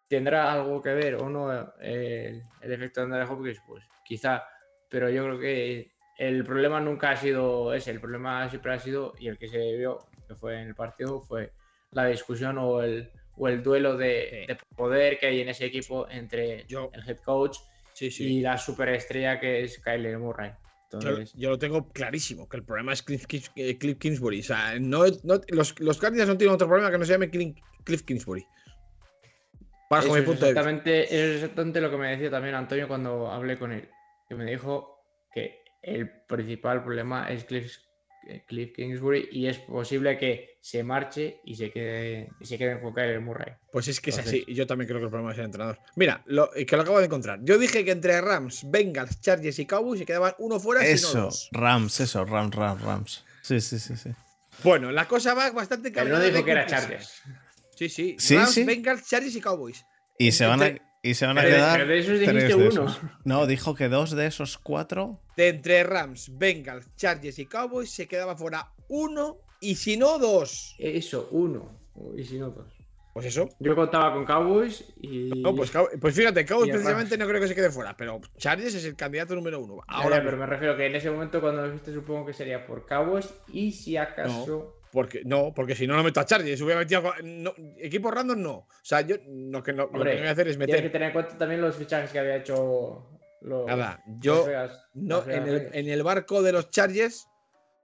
¿Tendrá algo que ver o no eh, el, el efecto de Andre Hopkins? Pues quizá, pero yo creo que el problema nunca ha sido ese, el problema siempre ha sido, y el que se vio, que fue en el partido, fue la discusión o el, o el duelo de, de poder que hay en ese equipo entre Yo- el head coach Sí, y la superestrella que es Kyler Murray. Yo, Entonces, yo lo tengo clarísimo, que el problema es Cliff, eh, Cliff Kingsbury. O sea, no, no- los, los Cardinals no tienen otro problema que no se llame Cliff, Cliff Kingsbury. Bajo Eso mi es punto de vista. exactamente, eso es exactamente lo que me decía también Antonio cuando hablé con él. Que me dijo que el principal problema es Cliff, Cliff Kingsbury y es posible que se marche y se quede, y se quede con Kyler Murray. Pues es que es Entonces- así. y Yo también creo que el problema es el entrenador. Mira, lo, que lo acabo de encontrar. Yo dije que entre Rams, Bengals, Chargers y Cowboys se quedaban uno fuera. no Eso, dos. Rams, eso, Rams, Rams, Rams. Sí, sí, sí, sí. Bueno, la cosa va bastante Pero no dijo que era. Chargers. Sí, sí. Sí, Rams, sí. Bengals, Chargers y Cowboys. Y se van a, y se van a Pero quedar. pero de esos tres de uno. esos. No, dijo que dos de esos cuatro. De entre Rams, Bengals, Chargers y Cowboys se quedaba fuera uno y si no dos. Eso, uno. Y si no, dos. Pues eso. Yo contaba con Cowboys y. No, pues, pues fíjate, Cowboys precisamente Rams. no creo que se quede fuera, pero Chargers es el candidato número uno. Ahora, ya, pero me refiero que en ese momento cuando lo viste supongo que sería por Cowboys y si acaso. Porque, no, porque si no, no meto a Chargers. Hubiera metido no, equipo random, no. O sea, yo lo que, no- lo que voy a hacer es Tienes que meter. tener en cuenta también los fichajes que había hecho los. Nada, yo Vegas- no, en, el, Raiders. en el barco de los Chargers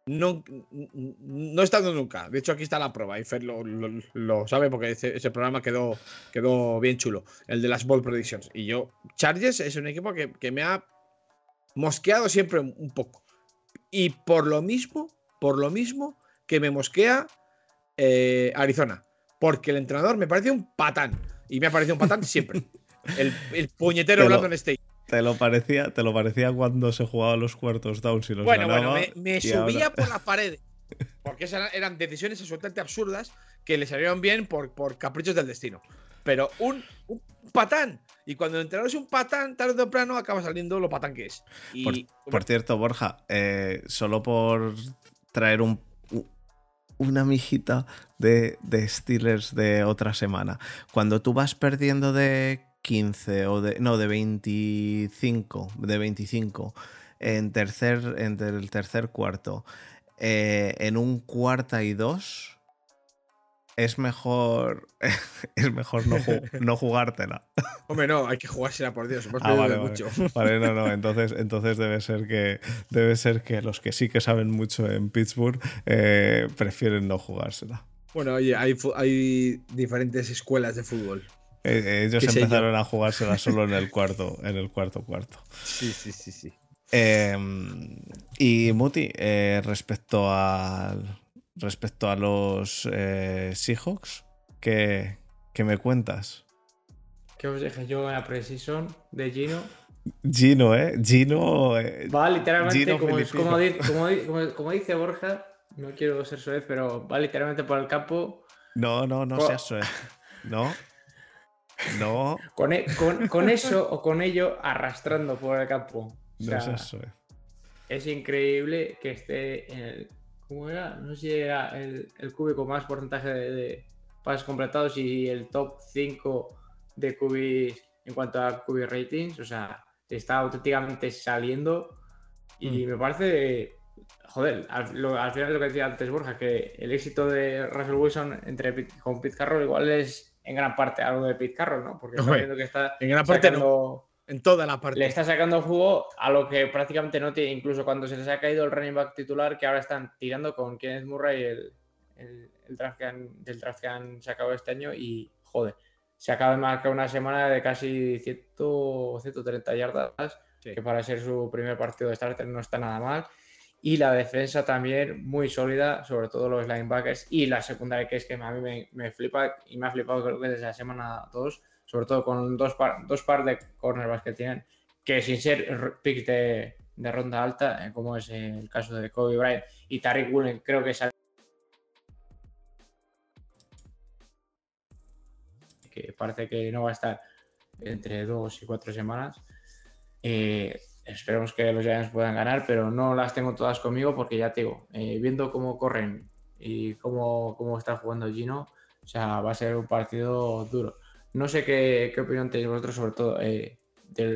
no, no he estado nunca. De hecho, aquí está la prueba. Y Fer lo, lo- lo sabe porque ese, ese programa quedó, quedó bien chulo. El de las Ball Predictions. Y yo, Chargers es un equipo que, que me ha mosqueado siempre un poco. Y por lo mismo, por lo mismo que me mosquea eh, Arizona. Porque el entrenador me parece un patán. Y me ha parecido un patán siempre. El, el puñetero Brandon State. Te lo parecía, te lo parecía cuando se jugaba los cuartos downs y los Bueno, bueno, me, me subía ahora- por las paredes. Porque esas eran, decisiones absolutamente absurdas que le salieron bien por, por caprichos del destino. Pero un, un patán. Y cuando el entrenador es un patán, tarde o temprano acaba saliendo lo patán que es. Y Por, por cierto, Borja, eh, solo por traer un, una mijita de, de Steelers de otra semana. Cuando tú vas perdiendo de 15 o de. No, de 25. De 25 en, tercer, en el tercer cuarto. eh, en un cuarta y dos. Es mejor. Es mejor no, ju- no jugártela. hombre, no, hay que jugársela por Dios. Hemos Ah, vale, mucho. Vale, no, no, entonces, entonces debe ser que debe ser que los que sí que saben mucho en Pittsburgh eh, prefieren no jugársela. Bueno, oye, hay, hay diferentes escuelas de fútbol. Eh, eh, ellos ¿Qué sé empezaron a jugársela solo en el cuarto, en el cuarto cuarto. Sí, sí, sí, sí. Eh, y Muti, respecto al, respecto a los eh, Seahawks, ¿qué, ¿qué, me cuentas? ¿Qué os dije yo en la precision de Gino? Gino, ¿eh? Gino. Eh, va literalmente, como, como, dice Borja, no quiero ser suez, pero va literalmente por el campo. No, no, no seas suez. No. No. Con, e, con, eso o con ello arrastrando por el campo. no seas suez. Es increíble que esté en el. ¿Cómo era? No sé si era el, el cúbico más porcentaje de, pases completados y el top 5 de cubis en cuanto a cubi ratings. O sea, está auténticamente saliendo. Y mm. me parece joder, al, final lo que decía antes Borja, que el éxito de Russell Wilson entre con Pete Carroll igual es en gran parte algo de Pete Carroll, ¿no? Porque está viendo que está en gran parte no, en toda la parte. Le está sacando jugo a lo que prácticamente no tiene, incluso cuando se les ha caído el running back titular, que ahora están tirando con Kenneth Murray el, el, draft que han, del draft que han sacado este año y joder, se acaba de marcar una semana de casi 100, 130 yardas, que para ser su primer partido de starter no está nada mal y la defensa también muy sólida, sobre todo los linebackers y la secundaria, que es que a mí me, me flipa y me ha flipado creo que desde la semana 2, sobre todo con dos par, dos par de cornerbacks que tienen, que sin ser picks de, de, ronda alta, eh, como es el caso de Kobe Bryant y Tariq Woolen, creo que es que parece que no va a estar entre dos y cuatro semanas. Eh, esperemos que los Giants puedan ganar, pero no las tengo todas conmigo porque ya te digo, eh, viendo cómo corren y cómo, cómo está jugando Gino, o sea, va a ser un partido duro. No sé qué, qué opinión tenéis vosotros, sobre todo, eh,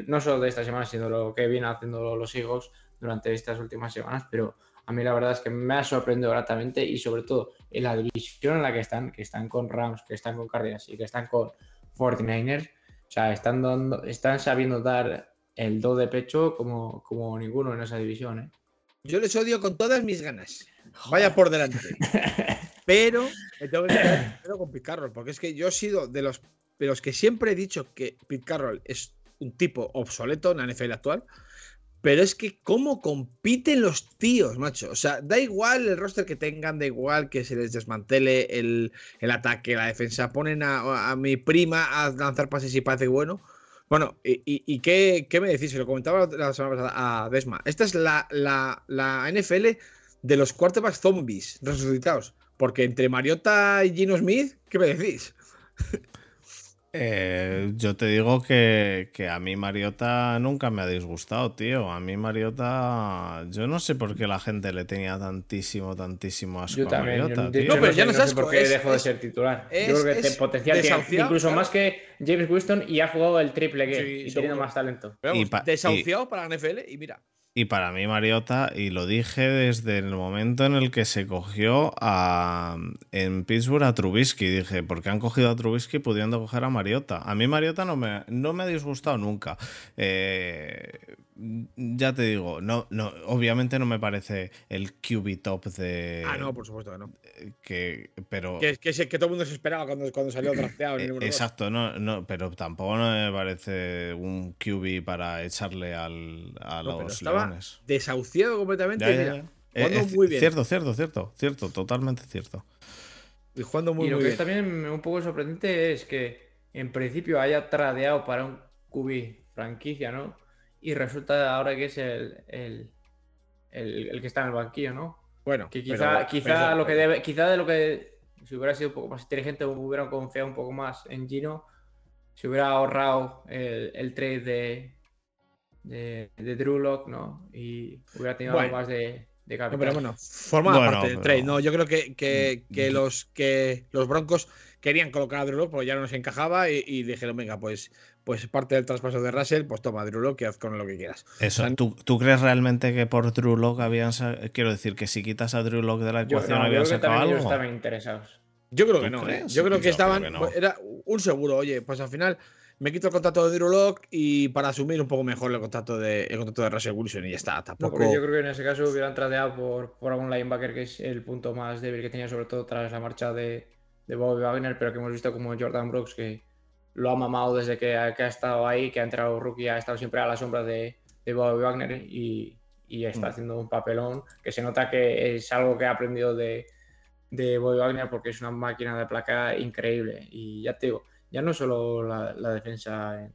no solo de esta semana, sino lo que vienen haciendo los Eagles durante estas últimas semanas, pero a mí la verdad es que me ha sorprendido gratamente y sobre todo en la división en la que están, que están con Rams, que están con Cardinals y que están con 49ers, o sea, están, dando, están sabiendo dar el do de pecho como, como ninguno en esa división. ¿eh? Yo les odio con todas mis ganas. Vaya por delante. Pero me tengo que quedar con porque es que yo he sido de los, de los que siempre he dicho que Pete Carroll es un tipo obsoleto en la NFL actual. Pero es que cómo compiten los tíos, macho. O sea, da igual el roster que tengan, da igual que se les desmantele el, ataque, la defensa. Ponen a, a, mi prima a lanzar pases y parece bueno. Bueno, ¿y, qué, me decís? Se lo comentaba la semana pasada a Desma. Esta es la, la, NFL de los quarterbacks zombies resucitados. Porque entre Mariota y Gino Smith, ¿qué me decís? Eh, yo te digo que, a mí Mariota nunca me ha disgustado, tío. A mí Mariota, yo no sé por qué la gente le tenía tantísimo, tantísimo asco a Mariota. no, pero ya no, sé por qué dejó de ser titular. yo creo que te potencial incluso más que James Winston y ha jugado el triple que y teniendo más talento. desahuciado para la NFL y mira. Y para mí, Mariota, y lo dije desde el momento en el que se cogió a, en Pittsburgh a Trubisky, dije, ¿por qué han cogido a Trubisky pudiendo coger a Mariota? A mí Mariota no me, no me ha disgustado nunca. Eh, ya te digo, no, no, obviamente no me parece el QB top de. Ah, no, por supuesto que no. Que, pero. Que, que, que todo el mundo se esperaba cuando, cuando salió drafteado. Eh, exacto, no, no, pero tampoco no me parece un QB para echarle al, a los leones. Desahuciado completamente. Eh, es, muy bien. Cierto, cierto, cierto, cierto, totalmente cierto. Y jugando muy, y lo que es también un poco sorprendente es que en principio haya tradeado para un QB franquicia, ¿no? Y resulta ahora que es el, el, el, que está en el banquillo, ¿no? Bueno, que quizá, quizá lo que debe, quizá de lo que si hubiera sido un poco más inteligente hubiera confiado un poco más en Gino, se hubiera ahorrado el, el trade de, de, de Drew Lock, ¿no? Y hubiera tenido algo más de, de capital. pero bueno, forma parte del trade, ¿no? Yo creo que, que, que, mm. los, que los Broncos querían colocar a Drew Lock porque ya no nos encajaba y, y dijeron, venga, pues pues parte del traspaso de Russell, pues toma Drew Lock y haz con lo que quieras. Eso, ¿tú, ¿tú crees realmente que por Drew Lock habían quiero decir que si quitas a Drew Lock de la ecuación habían sacado algo? Ellos estaban interesados. Yo creo que no, ¿eh? Yo creo que estaban era un seguro, oye, pues al final me quito el contrato de Drew Lock y para asumir un poco mejor el contrato de el contrato de Russell Wilson y ya está, tampoco. yo creo que en ese caso hubieran tradeado por, por algún linebacker que es el punto más débil que tenía sobre todo tras la marcha de, de Bobby Wagner, pero que hemos visto como Jordan Brooks que lo ha mamado desde que, ha estado ahí, que ha entrado rookie, ha estado siempre a la sombra de, de Bobby Wagner y, está mm. haciendo un papelón que se nota que es algo que ha aprendido de, de Boy Wagner porque es una máquina de placa increíble. Y ya te digo, ya no solo la, defensa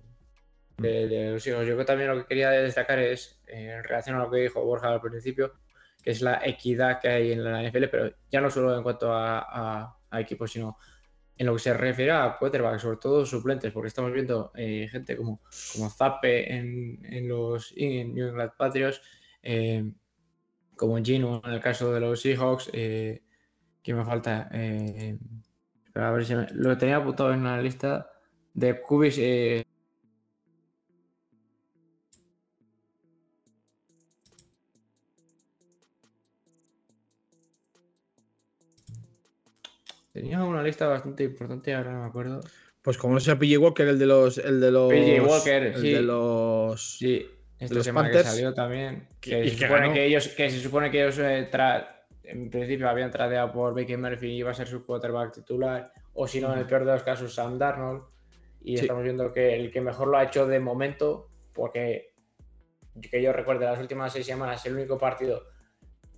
de, los hijos, yo creo que también lo que quería destacar es, en relación a lo que dijo Borja al principio, que es la equidad que hay en la NFL, pero ya no solo en cuanto a, equipos, sino en lo que se refiere a quarterback, sobre todo suplentes, porque estamos viendo eh, gente como, como Zappe en, los New England Patriots, eh, como Gino en el caso de los Seahawks. Eh, ¿Qué me falta? a ver lo tenía apuntado en una lista de cubis Tenía una lista bastante importante, ahora no me acuerdo. Pues como no sea PJ Walker, el de los. El de los PJ Walker, el de los. Sí, esta semana que salió también. Que, se, supone que ellos, que se supone que ellos eh, en principio habían tradeado por Baker Murphy y iba a ser su quarterback titular. O si no, en el peor de los casos, Sam Darnold. Y estamos viendo que el que mejor lo ha hecho de momento, porque que yo recuerdo las últimas seis semanas, el único partido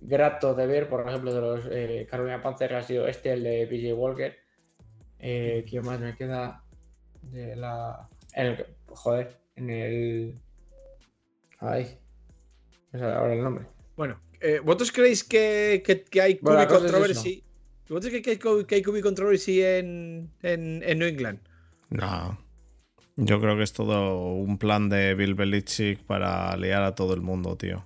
grato de ver, por ejemplo, de los eh, Carolina Panthers ha sido este, el de PJ Walker. Eh, ¿Quién más me queda? De la. el, joder, en el. Ay. No sé ahora el nombre. Bueno, eh, ¿vosotros creéis que, que, hay QB controversy? ¿Vosotros creéis que hay, que hay QB controversy en, en, en New England? No. Yo creo que es todo un plan de Bill Belichick para liar a todo el mundo, tío.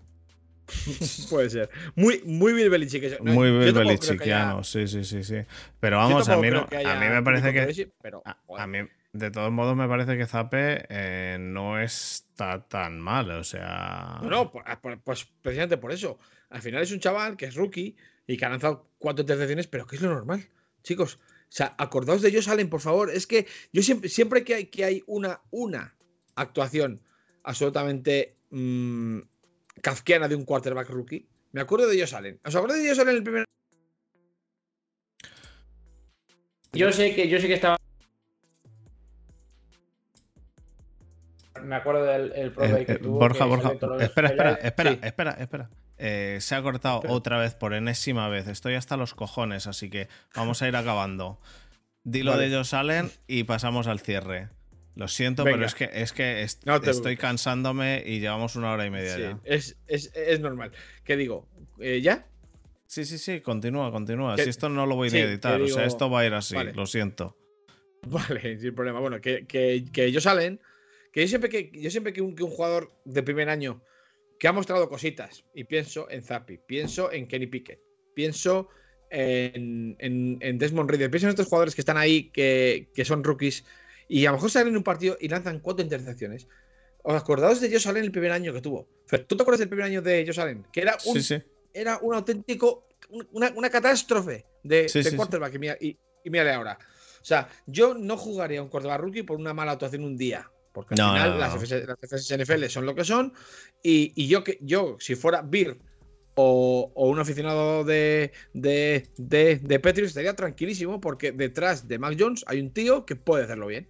Puede ser. Muy, muy Bill Belichick. Muy Bill Belichickiano, sí, sí, sí, sí. Pero vamos, a mí, a mí me parece que. a, mí, de todos modos, me parece que Zape eh, no está tan mal. O sea. No, pues, pues, precisamente por eso. Al final es un chaval que es rookie y que ha lanzado cuatro intercepciones, pero que es lo normal, chicos. O sea, acordaos de ellos, Allen, por favor. Es que yo siempre, siempre que hay, que hay una, una actuación absolutamente mm, kafkiana de un quarterback rookie. Me acuerdo de ellos Allen. ¿Os acordáis de ellos Allen en el primer? Yo sé que, yo sé que estaba. Me acuerdo del el Pro eh, que eh, tuvo. Borja, Borja. Espera, espera, espera, espera, espera, eh, se ha cortado otra vez por enésima vez. Estoy hasta los cojones, así que vamos a ir acabando. Dilo de ellos Allen y pasamos al cierre. Lo siento, pero es que, es que estoy cansándome y llevamos una hora y media ya. Es, normal. ¿Qué digo? ¿Eh, ¿Ya? Sí, sí, sí, continúa, continúa. Si esto no lo voy a editar, o sea, esto va a ir así, lo siento. Vale, sin problema. Bueno, que, ellos salen. Que yo siempre que, yo siempre que un, jugador de primer año que ha mostrado cositas, y pienso en Zappi, pienso en Kenny Pickett, pienso en, en, Desmond Reader, pienso en estos jugadores que están ahí, que, que son rookies y a lo mejor salen en un partido y lanzan cuatro intercepciones. ¿Os acordáis de Josh Allen el primer año que tuvo? ¿Tú te acuerdas del primer año de Josh Allen? Que era un, Era un auténtico, una, catástrofe de, quarterback. Y, y, mírale ahora. O sea, yo no jugaría un quarterback rookie por una mala actuación un día. Porque al final Las, FS, NFL son lo que son. Y, y, yo, que, yo, si fuera Beer o, un aficionado de, de, de, de estaría tranquilísimo porque detrás de Mac Jones hay un tío que puede hacerlo bien.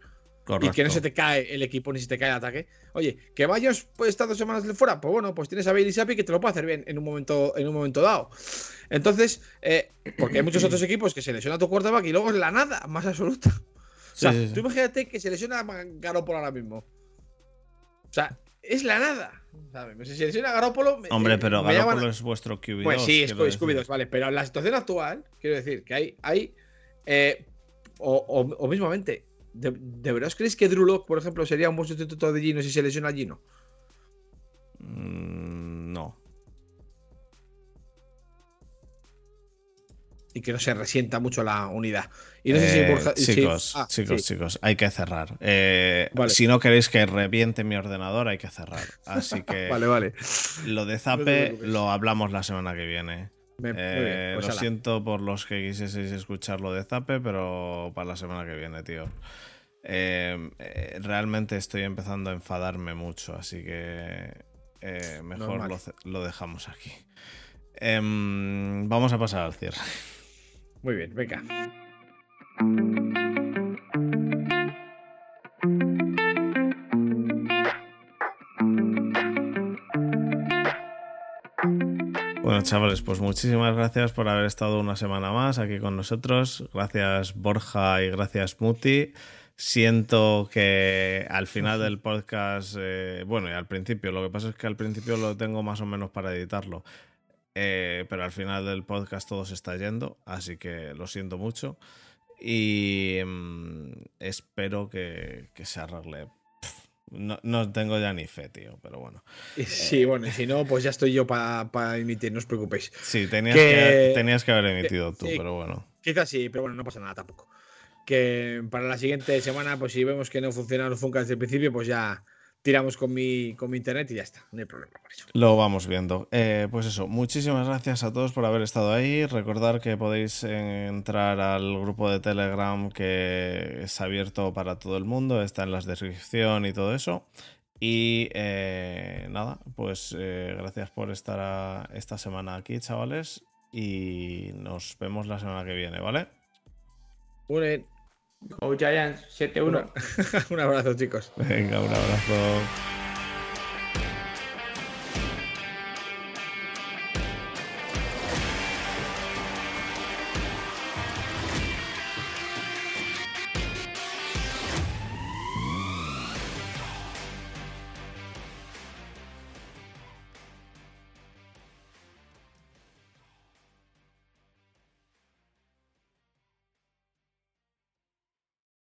Y que no se te cae el equipo ni se te cae el ataque. Oye, que Bayos puede estar dos semanas de fuera. Pues bueno, pues tienes a Bailey Sapi que te lo puede hacer bien en un momento, en un momento dado. Entonces, eh, porque hay muchos otros equipos que se lesiona tu quarterback y luego es la nada más absoluta. O sea, tú imagínate que se lesiona Garoppolo ahora mismo. O sea, es la nada. ¿sabes? Si se lesiona Garoppolo. Hombre, pero Garoppolo es vuestro QB2. Pues sí, es QB2, vale. Pero en la situación actual, quiero decir que hay. hay eh, o, o mismamente, ¿De, verdad os creéis que Drew Lock, por ejemplo, sería un buen sustituto de Gino si se lesiona Gino? Mm, no. Y que no se resienta mucho la unidad. Y eh, chicos, ah, chicos, chicos, hay que cerrar. Eh, si no queréis que reviente mi ordenador, hay que cerrar. Así que. vale, vale. Lo de Zape lo hablamos la semana que viene. Eh, pues lo siento por los que quisieseis escuchar lo de Zape, pero para la semana que viene, tío. Eh, eh, realmente estoy empezando a enfadarme mucho, así que mejor lo, dejamos aquí. Em, vamos a pasar al cierre. Muy bien, venga. Chavales, pues muchísimas gracias por haber estado una semana más aquí con nosotros. Gracias Borja y gracias Muti. Siento que al final del podcast, eh, bueno, y al principio, lo que pasa es que al principio lo tengo más o menos para editarlo, eh, pero al final del podcast todo se está yendo, así que lo siento mucho y mm, espero que, se arregle. No, tengo ya ni fe, tío, pero bueno. Sí, bueno, y si no, pues ya estoy yo para emitir, no os preocupéis. Sí, tenías que, tenías que haber emitido tú, pero bueno. Quizás sí, pero bueno, no pasa nada tampoco que para la siguiente semana, pues si vemos que no funciona los Funka desde el principio, pues ya tiramos con mi, con mi internet y ya está, no hay problema eso. Lo vamos viendo. Eh, pues eso, muchísimas gracias a todos por haber estado ahí. Recordar que podéis entrar al grupo de Telegram que es abierto para todo el mundo, está en la descripción y todo eso. Y eh, nada, pues eh, gracias por estar esta semana aquí, chavales. Y nos vemos la semana que viene, ¿vale? Un Go Giants 7-1. un abrazo, chicos. Venga, un abrazo.